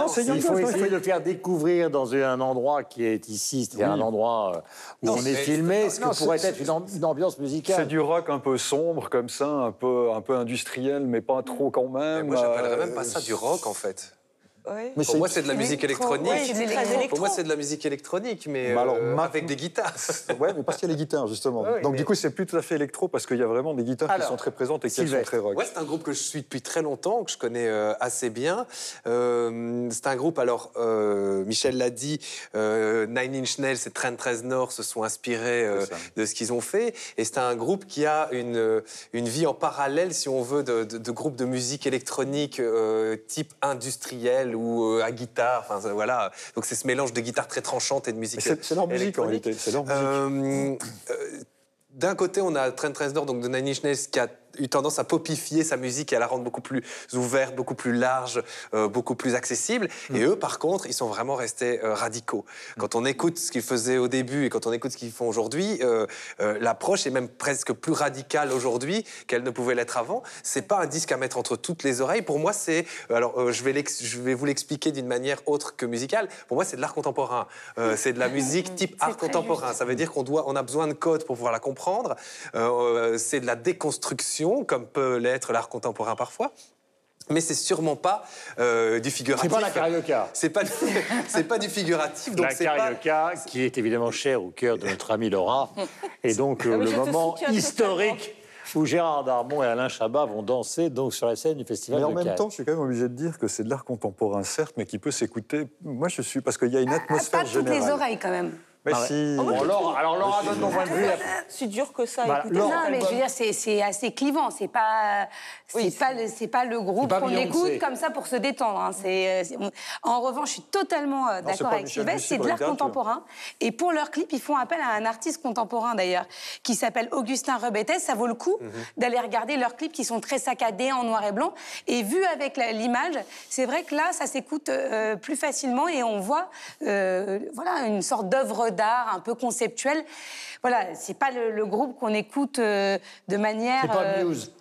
c'est Il essayer de le faire découvrir dans un endroit qui est ici, c'est-à-dire Oui. un endroit euh, où Non, on est mais- filmé, ce non, que pourrait c'est- être une, am- une ambiance C'est musicale. du rock un peu sombre comme ça, un peu, un peu industriel, mais pas trop quand même. Moi, j'appellerais Euh, même pas ça du rock, en fait. Ouais. Mais Pour moi, c'est de la musique électro. électronique. Ouais, Pour moi, c'est de la musique électronique, mais Mais alors, euh, ma- avec des guitares. <laughs> Ouais, mais parce qu'il y a les guitares, justement. Ouais, Donc, mais- du coup, c'est plus tout à fait électro parce qu'il y a vraiment des guitares Alors, qui sont très présentes et qui sont très rock. Ouais, c'est un groupe que je suis depuis très longtemps, que je connais euh, assez bien. Euh, c'est un groupe, alors, euh, Michel l'a dit, euh, Nine Inch Nails et Trent Reznor se sont inspirés euh, de ce qu'ils ont fait. Et c'est un groupe qui a une, une vie en parallèle, si on veut, de, de, de groupes de musique électronique euh, type industriel ou euh, à guitare. Enfin, voilà. Donc c'est ce mélange de guitare très tranchante et de musique C'est leur musique en réalité. C'est leur musique. Euh, euh, D'un côté, on a Trent Reznor, donc de Nine Inch Nails, qui a eu tendance à popifier sa musique et à la rendre beaucoup plus ouverte, beaucoup plus large, euh, beaucoup plus accessible. Et eux, par contre, ils sont vraiment restés euh, radicaux. Quand on écoute ce qu'ils faisaient au début et quand on écoute ce qu'ils font aujourd'hui, euh, euh, l'approche est même presque plus radicale aujourd'hui qu'elle ne pouvait l'être avant. C'est pas un disque à mettre entre toutes les oreilles. Pour moi, c'est alors euh, je vais l'ex- je vais vous l'expliquer d'une manière autre que musicale. Pour moi, c'est de l'art contemporain. Euh, c'est de la musique type art contemporain. Ça veut dire qu'on doit, on a besoin de codes pour pouvoir la comprendre. Euh, c'est de la déconstruction, comme peut l'être l'art contemporain parfois. Mais c'est sûrement pas euh, du figuratif. C'est pas la carioca. C'est pas, <laughs> c'est pas du figuratif. Donc la pas. carioca, qui est évidemment chère au cœur de notre amie Laura. <laughs> Et donc, euh, Ah le moment historique où Gérard Darmon et Alain Chabat vont danser donc sur la scène du Festival Mais en de même Cannes. temps, je suis quand même obligé de dire que c'est de l'art contemporain, certes, mais qui peut s'écouter. Moi, je suis parce qu'il y a une Ah, atmosphère pas toutes les générale. oreilles quand même. Mais Ah ouais. si. Bon, alors, alors Laura donne ton point de vue. Si dur que ça, Voilà. écoutez Non, mais je veux dire, c'est c'est assez clivant. C'est pas, c'est Oui. pas, le- c'est pas le groupe pas qu'on Beyoncé. écoute comme ça pour se détendre. hein. C'est, euh, c'est- En revanche, je suis totalement euh, d'accord avec Michel Sylvestre. C'est de l'art littérature. contemporain. Et pour leur clip, ils font appel à un artiste contemporain d'ailleurs, qui s'appelle Augustin Rebettes. Ça vaut le coup Mhm. d'aller regarder leurs clips qui sont très saccadés en noir et blanc. Et vu avec la- l'image, c'est vrai que là, ça s'écoute euh, plus facilement et on voit, euh, voilà, une sorte d'œuvre d'art un peu conceptuelle. Voilà, c'est pas le, le groupe qu'on écoute euh, de manière. C'est pas euh, Muse.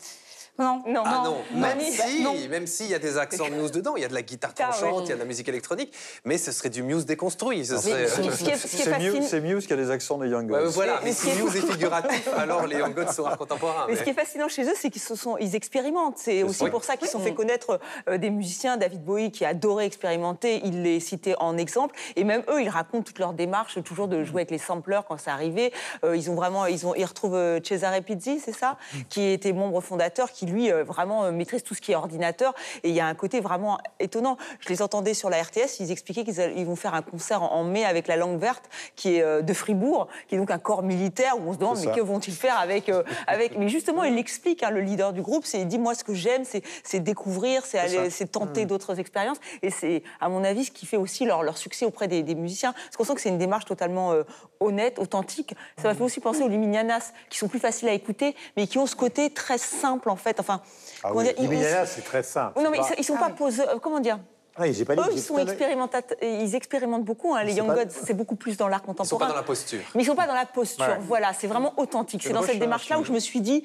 Non, Non. Ah non, même Mamie, si, non. même s'il y a des accents de Muse dedans, il y a de la guitare tranchante, oui. il y a de la musique électronique, mais ce serait du Muse déconstruit. Ce serait, ce qui est- ce qui C'est c'est a des accents des Young Guns. Ouais, voilà, Mais mais ce si qui est- Muse est figuratif, <laughs> alors les Young Gods sont art contemporain. Mais mais- ce qui est fascinant chez eux, c'est qu'ils se sont, ils expérimentent. C'est aussi Oui. pour ça qu'ils se sont fait connaître euh, des musiciens. David Bowie, qui adorait expérimenter, il les citait en exemple. Et même eux, ils racontent toute leur démarche, toujours de jouer avec les samplers quand c'est arrivé. Euh, ils ont vraiment, ils ont, ils retrouvent euh, Cesare Pizzi, c'est ça, qui était membre fondateur, qui lui euh, vraiment euh, maîtrise tout ce qui est ordinateur. Et il y a un côté vraiment étonnant. Je les entendais sur la RTS, ils expliquaient qu'ils vont faire un concert en, mai avec la Langue Verte, qui est euh, de Fribourg, qui est donc un corps militaire où on se demande mais que vont-ils faire avec, avec. Mais justement, il l'explique, hein, le leader du groupe, c'est il dit moi ce que j'aime, c'est découvrir, c'est aller, c'est tenter d'autres expériences. Et c'est à mon avis ce qui fait aussi leur, leur succès auprès des, des musiciens. Parce qu'on sent que c'est une démarche totalement euh, honnête, authentique. Ça m'a fait aussi penser aux Luminianas, qui sont plus faciles à écouter, mais qui ont ce côté très simple en fait. Enfin, Ah comment oui, dire, ils- c'est très simple. non, mais ils, ils sont pas posés. euh, Comment dire Ah, j'ai pas Eux, ils sont l'heure- expérimentateurs, ils expérimentent beaucoup. hein, les Young pas- Gods, c'est beaucoup plus dans l'art Ils sont contemporain. pas dans la posture. Mais ils sont pas dans la posture. Ouais. Voilà, c'est vraiment authentique. C'est dans cette démarche-là où oui. je me suis dit,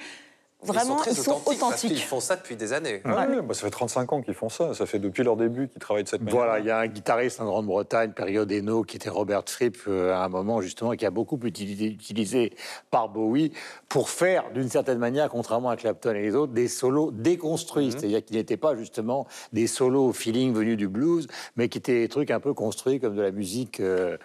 vraiment, ils ils sont authentiques. parce qu'ils font ça depuis des années. Ouais, ouais, bah, ça fait 35 ans qu'ils font ça. Ça fait depuis leur début qu'ils travaillent de cette manière. Voilà, il y a un guitariste en Grande-Bretagne, période Eno, qui était Robert Fripp, euh, à un moment justement, qui a beaucoup utilisé, utilisé par Bowie pour faire, d'une certaine manière, contrairement à Clapton et les autres, des solos déconstruits. C'est-à-dire qu'ils n'étaient pas justement des solos au feeling venus du blues, mais qui étaient des trucs un peu construits comme de la musique. euh,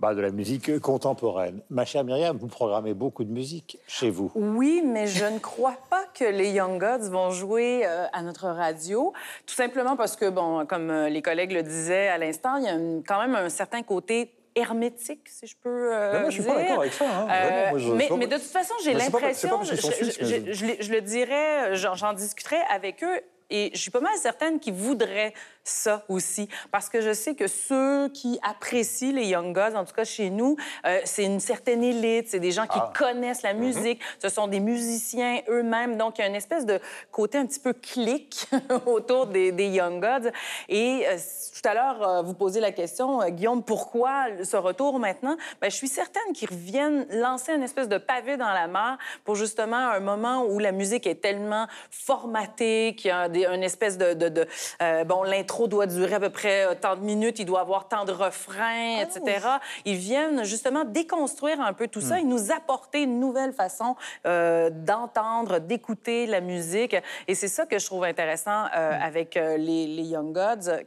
bah, de la musique contemporaine. Ma chère Myriam, vous programmez beaucoup de musique chez vous. Oui, mais je ne crois pas que les Young Gods vont jouer euh, à notre radio, tout simplement parce que, bon, comme euh, les collègues le disaient à l'instant, il y a une- quand même un certain côté hermétique, si je peux euh, moi, je suis dire. pas d'accord avec ça, hein. Euh, Vraiment, moi, je- mais, de toute façon, j'ai l'impression, je, le- dirais, j'en discuterai avec eux, et je suis pas mal certaine qu'ils voudraient ça aussi. Parce que je sais que ceux qui apprécient les Young Gods, en tout cas chez nous, euh, c'est une certaine élite, c'est des gens qui Ah. connaissent la Mhm. musique, ce sont des musiciens eux-mêmes. Donc, il y a une espèce de côté un petit peu clique <laughs> autour des, des Young Gods. Et euh, tout à l'heure, euh, vous posez la question, euh, Guillaume, pourquoi ce retour maintenant? Ben, je suis certaine qu'ils reviennent lancer une espèce de pavé dans la mare pour justement un moment où la musique est tellement formatée, qu'il y a des- une espèce de... de- de, bon, l'intro doit durer à peu près euh, tant de minutes, il doit avoir tant de refrains, etc. Ils viennent justement déconstruire un peu tout ça et nous apporter une nouvelle façon euh, d'entendre, d'écouter la musique. Et c'est ça que je trouve intéressant euh, avec euh, les, les Young Gods.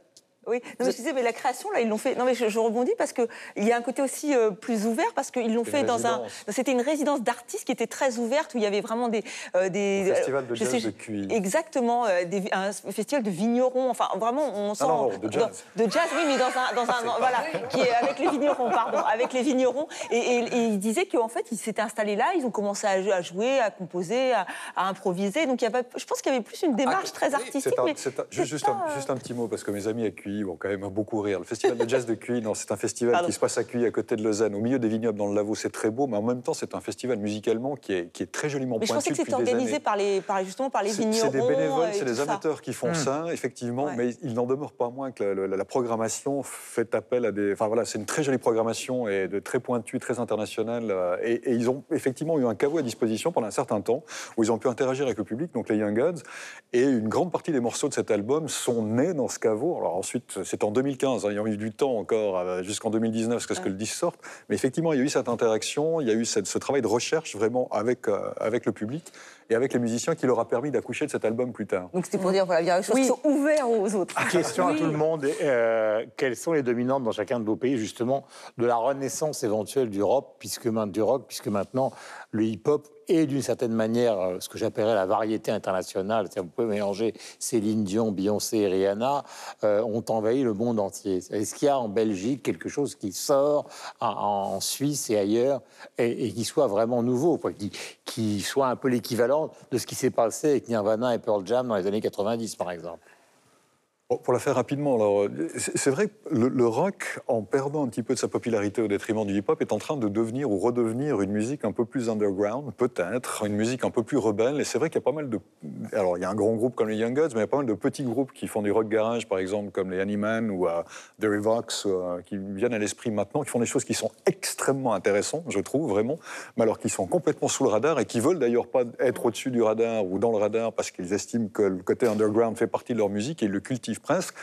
Oui, non, mais je disais, mais la création, là, ils l'ont fait. Non, mais je, je rebondis parce qu'il y a un côté aussi euh, plus ouvert parce qu'ils l'ont fait dans un. C'était une résidence d'artistes qui était très très où il y avait vraiment des. euh, des Un festival de jazz sais- de QI. Exactement, euh, des- un festival de vignerons. Enfin, vraiment, on sent. non, de jazz. De, de jazz, oui, mais dans un. Dans un voilà, qui est avec les vignerons, pardon, avec les vignerons. Et, et, et ils disaient qu'en fait, ils s'étaient installés là, ils ont commencé à, jou- à jouer, à composer, à, à improviser. Donc, il y avait, je pense qu'il y avait plus une démarche très artistique. Un- mais un- juste, un, euh, juste un petit mot, parce que mes amis à QI vont quand même beaucoup rire. Le festival de jazz de non, c'est un festival Pardon. qui se passe à QI, à côté de Lausanne, au milieu des vignobles dans le Lavaux. C'est très beau, mais en même temps, c'est un festival musicalement qui est, qui est très joliment Mais je pensais que c'était organisé par les, par, justement par les C'est vignerons. c'est des bénévoles, c'est des ça. amateurs qui font Hmm. ça, effectivement, Ouais. mais il n'en demeure pas moins que la, la- la programmation fait appel à des. Enfin voilà, c'est une très jolie programmation et de très pointue, très internationale. euh, Et, et ils ont effectivement eu un caveau à disposition pendant un certain temps où ils ont pu interagir avec le public, donc les Young Gods. Et une grande partie des morceaux de cet album sont nés dans ce caveau. Alors ensuite, c'est en 2015, hein, il y a eu du temps encore euh, jusqu'en 2019 jusqu'à ce que le disque sorte. Mais effectivement, il y a eu cette interaction, il y a eu cette- ce travail de recherche vraiment avec, euh, avec le public et avec les musiciens qui leur a permis d'accoucher de cet album plus tard. Donc c'était pour dire, voilà, il y a des choses qui sont ouvertes aux autres. Question à tout le monde. euh, quelles sont les dominantes dans chacun de vos pays, justement, de la renaissance éventuelle du rock, puisque, main- du rock, puisque maintenant le hip-hop est d'une certaine manière euh, ce que j'appellerais la variété internationale. C'est-à-dire, Vous pouvez mélanger Céline Dion, Beyoncé et Rihanna, euh, ont envahi le monde entier. Est-ce qu'il y a en Belgique quelque chose qui sort en, Suisse et ailleurs et, et qui soit vraiment nouveau, quoi, qui, soit un peu l'équivalent de ce qui s'est passé avec Nirvana et Pearl Jam dans les années 90, par exemple? Pour la faire rapidement, c'est vrai que le, rock, en perdant un petit peu de sa popularité au détriment du hip-hop, est en train de devenir ou redevenir une musique un peu plus underground, peut-être, une musique un peu plus rebelle. Et c'est vrai qu'il y a pas mal de. Alors, il y a un grand groupe comme les Young Gods, mais il y a pas mal de petits groupes qui font du rock garage, par exemple, comme les Honeyman ou euh, The Revox, euh, qui viennent à l'esprit maintenant, qui font des choses qui sont extrêmement intéressantes, je trouve, vraiment, mais alors qui sont complètement sous le radar et qui veulent d'ailleurs pas être au-dessus du radar ou dans le radar parce qu'ils estiment que le côté underground fait partie de leur musique et ils le cultivent presque.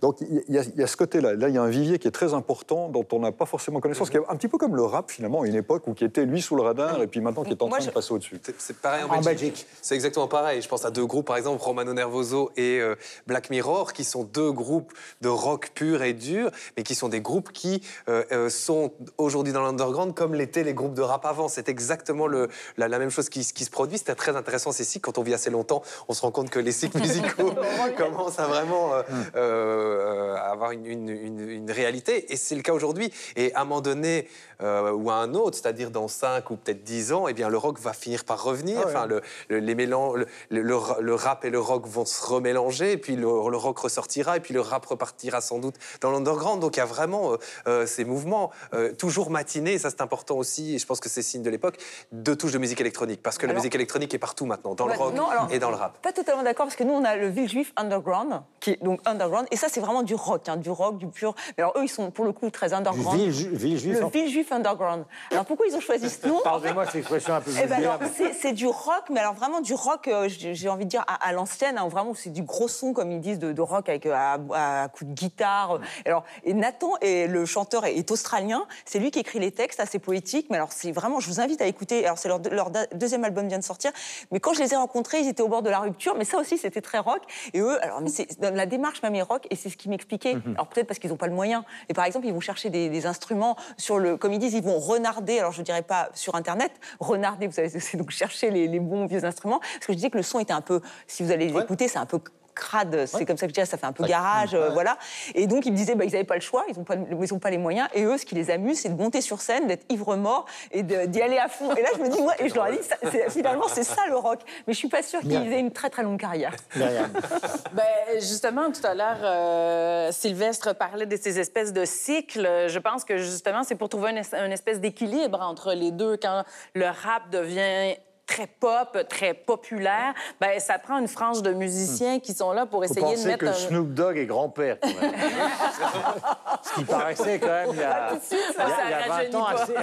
Donc il y, a- il y a ce côté-là. Là, il y a un vivier qui est très important dont on n'a pas forcément connaissance, qui est un petit peu comme le rap finalement, à une époque où qui était lui sous le radar et puis maintenant qui est en Moi, train je- de passer au-dessus. C'est- pareil en, En Belgique. Belgique. C'est exactement pareil. Je pense à deux groupes, par exemple Romano Nervoso et euh, Black Mirror, qui sont deux groupes de rock pur et dur, mais qui sont des groupes qui euh, euh, sont aujourd'hui dans l'underground comme l'étaient les groupes de rap avant. C'est exactement le, la, la même chose qui, qui se produit. C'était très intéressant ces cycles. Quand on vit assez longtemps, on se rend compte que les cycles <laughs> musicaux commencent à vraiment euh, euh, avoir une, une- une- une réalité. Et c'est le cas aujourd'hui. Et à un moment donné euh, ou à un autre, c'est-à-dire dans 5 ou peut-être 10 ans, eh bien, le rock va finir par revenir. Ah ouais. Enfin, le, le- les mélanges, le, le- le ra- le rap et le rock vont se remélanger, et puis le, le rock ressortira, et puis le rap repartira sans doute dans l'underground. Donc il y a vraiment euh, euh, ces mouvements euh, toujours matinés, ça c'est important aussi, et je pense que c'est signe de l'époque, de touches de musique électronique, parce que la musique électronique est partout maintenant, dans Ouais, le rock non, alors- et dans le rap. Pas totalement d'accord parce que nous on a le Villejuif Underground qui est donc underground et ça c'est vraiment du rock, hein, du rock, du pur. Mais alors eux ils sont pour le coup très underground. Villeju- Villejuif, Le en- Villejuif Underground. Alors pourquoi ils ont choisi ce nom? Pardonnez-moi cette expression un peu Eh ben c'est du rock, mais alors vraiment du rock, euh, j'ai envie de dire à, à l'ancienne, hein, vraiment c'est du gros son comme ils disent de, de rock avec euh, à, à coups de guitare. Alors et Nathan et le chanteur est, est australien, c'est lui qui écrit les textes assez poétiques, mais alors c'est vraiment, je vous invite à écouter. Alors c'est leur, leur deuxième album vient de sortir, mais quand je les ai rencontrés, ils étaient au bord de la rupture, mais ça aussi c'était très rock. Et eux, alors mais c'est dans la démarche même est rock et c'est ce qui m'expliquait. Alors peut-être parce qu'ils n'ont pas le moyen. Et par exemple ils vont chercher des, des instruments sur le, comme ils disent, ils vont renarder. Alors je dirais pas sur internet, renarder, vous savez, c'est donc chercher les, les bons vieux instruments. Parce que je disais que le son était un peu, si vous allez l'écouter, c'est un peu crade. C'est comme ça que je dirais, ça fait un peu Ouais. garage, euh, voilà. Et donc, ils me disaient, bah, ils n'avaient pas le choix, ils n'ont pas, ils ont pas les moyens. Et eux, ce qui les amuse, c'est de monter sur scène, d'être ivre-mort et de- d'y aller à fond. Et là, je me dis, moi, et je leur ai dit, ça, finalement, c'est ça le rock. Mais je suis pas sûre qu'ils aient une très très longue carrière. <laughs> Ben, justement, tout à l'heure, euh, Sylvestre parlait de ces espèces de cycles. Je pense que justement, c'est pour trouver une espèce d'équilibre entre les deux. Quand le rap devient très pop, très populaire, ben, ça prend une frange de musiciens qui sont là pour Faut essayer de mettre que un... Snoop Dogg est grand-père, quand même. <laughs> Ce qui paraissait quand même il y a, il y ça, a- ça il y a 20 ans assez,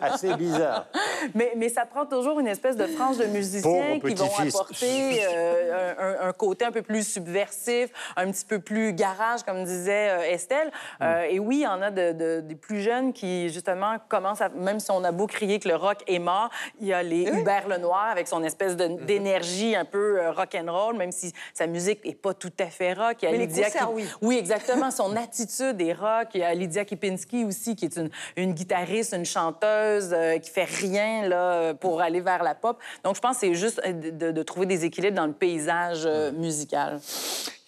assez bizarre. Mais, mais ça prend toujours une espèce de frange de musiciens qui vont apporter euh, un, côté un peu plus subversif, un petit peu plus garage, comme disait euh, Estelle. Euh, et oui, il y en a de- de- des plus jeunes qui, justement, commencent à... Même si on a beau crier que le rock est mort, il y a les Hubert Lenoir avec son espèce de- d'énergie un peu euh, rock and roll, même si sa musique n'est pas tout à fait rock. Il y a Mais les Lydia concerts, qui- oui. oui, exactement. Son <laughs> attitude est rock. Il y a Lydia Kipinski aussi, qui est une, une guitariste, une chanteuse euh, qui fait rien là, pour aller vers la pop. Donc, je pense que c'est juste euh, de, de trouver des équilibres dans le paysage euh, musical.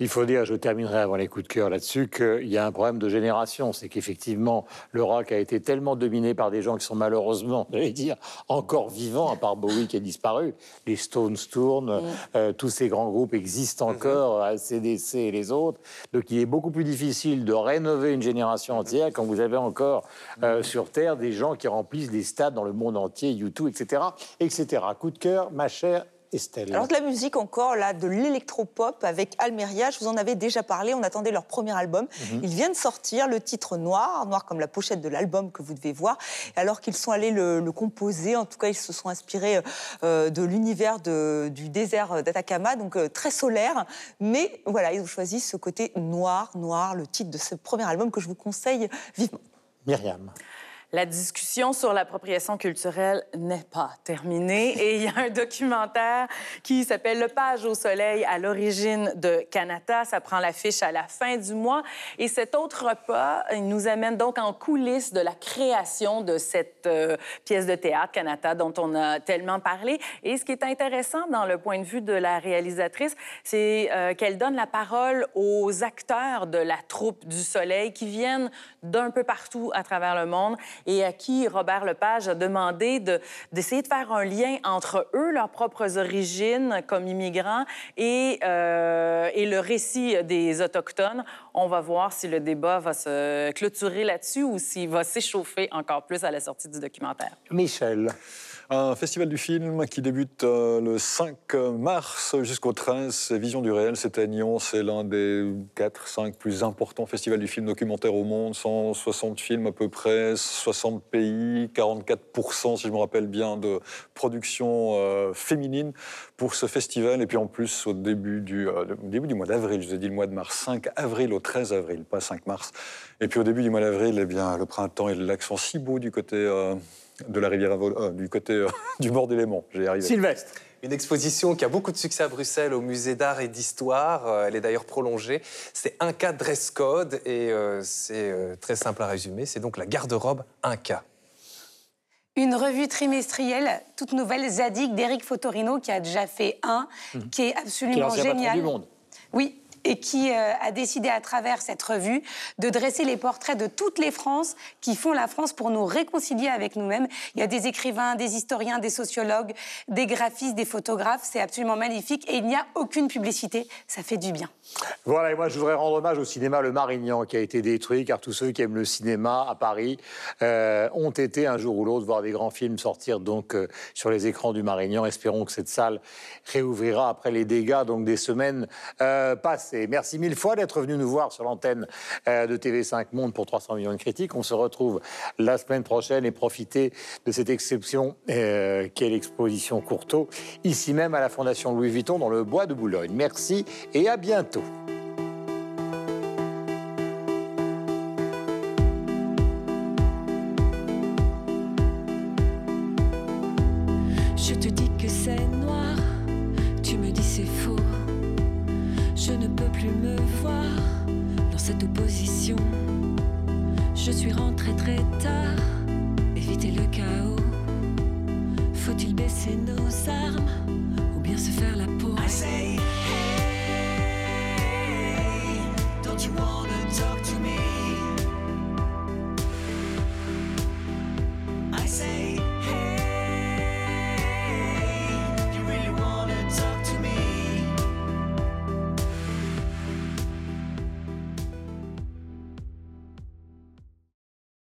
Il faut dire, je terminerai avant les coups de cœur là-dessus, qu'il y a un problème de génération. C'est qu'effectivement, le rock a été tellement dominé par des gens qui sont malheureusement, j'allais dire, encore vivants, à part Bowie qui a disparu. Les Stones tournent, euh, tous ces grands groupes existent encore, ACDC et les autres. Donc il est beaucoup plus difficile de rénover une génération entière quand vous avez encore euh, sur Terre des gens qui remplissent des stades dans le monde entier, YouTube, etc., etc. Coup de cœur, ma chère Estelle. Alors de la musique encore, là, de l'électropop avec Almeria, je vous en avais déjà parlé, on attendait leur premier album. Mhm. Il vient de sortir, le titre noir, noir comme la pochette de l'album que vous devez voir. Alors qu'ils sont allés le, le composer, en tout cas ils se sont inspirés euh, de l'univers du désert d'Atacama, donc euh, très solaire. Mais voilà, ils ont choisi ce côté noir, noir, le titre de ce premier album que je vous conseille vivement. Myriam. La discussion sur l'appropriation culturelle n'est pas terminée <laughs> et il y a un documentaire qui s'appelle Le page au soleil à l'origine de Kanata. Ça prend l'affiche à la fin du mois. Et cet autre repas, il nous amène donc en coulisses de la création de cette euh, pièce de théâtre, Kanata, dont on a tellement parlé. Et ce qui est intéressant dans le point de vue de la réalisatrice, c'est euh, qu'elle donne la parole aux acteurs de la troupe du soleil qui viennent d'un peu partout à travers le monde et à qui Robert Lepage a demandé de- d'essayer de, faire un lien entre eux, leurs propres origines comme immigrants, et, euh, et le récit des Autochtones. On va voir si le débat va se clôturer là-dessus ou s'il va s'échauffer encore plus à la sortie du documentaire. Michel. Un festival du film qui débute euh, le 5 mars jusqu'au 13. C'est Vision du réel, c'est à Nyon. C'est l'un des 4-5 plus importants festivals du film documentaire au monde. 160 films à peu près, 60 pays, 44% si je me rappelle bien de production euh, féminine pour ce festival. Et puis en plus, au début du, euh, début du mois d'avril, je vous ai dit le mois de mars, 5 avril au 13 avril, pas 5 mars. Et puis au début du mois d'avril, eh bien, le printemps et le lac sont si beaux du côté euh, de la rivière, à Vol- euh, du côté euh, <laughs> du bord des Léman. J'ai arrivé. Sylvestre. Une exposition qui a beaucoup de succès à Bruxelles au musée d'art et d'histoire. Euh, Elle est d'ailleurs prolongée. C'est un cas dress code et euh, c'est euh, très simple à résumer. C'est donc la garde-robe un cas. Une revue trimestrielle, toute nouvelle, Zadig, d'Éric Fotorino, qui a déjà fait un, qui est Qui est absolument l'ancien patron génial. du monde. Oui, et qui euh, a décidé à travers cette revue de dresser les portraits de toutes les Frances qui font la France pour nous réconcilier avec nous-mêmes. Il y a des écrivains, des historiens, des sociologues, des graphistes, des photographes. C'est absolument magnifique et il n'y a aucune publicité. Ça fait du bien. Voilà, et moi je voudrais rendre hommage au cinéma Le Marignan qui a été détruit, car tous ceux qui aiment le cinéma à Paris euh, ont été un jour ou l'autre voir des grands films sortir donc euh, sur les écrans du Marignan. Espérons que cette salle réouvrira après les dégâts donc des semaines Merci mille fois d'être venu nous voir sur l'antenne euh, de TV5 Monde pour 300 millions de critiques. On se retrouve la semaine prochaine et profitez de cette exception euh, qu'est l'exposition Courteau, ici même à la Fondation Louis Vuitton dans le bois de Boulogne. Merci et à bientôt. Je suis rentrée très tard, éviter le chaos. Faut-il baisser nos armes ou bien se faire la peau?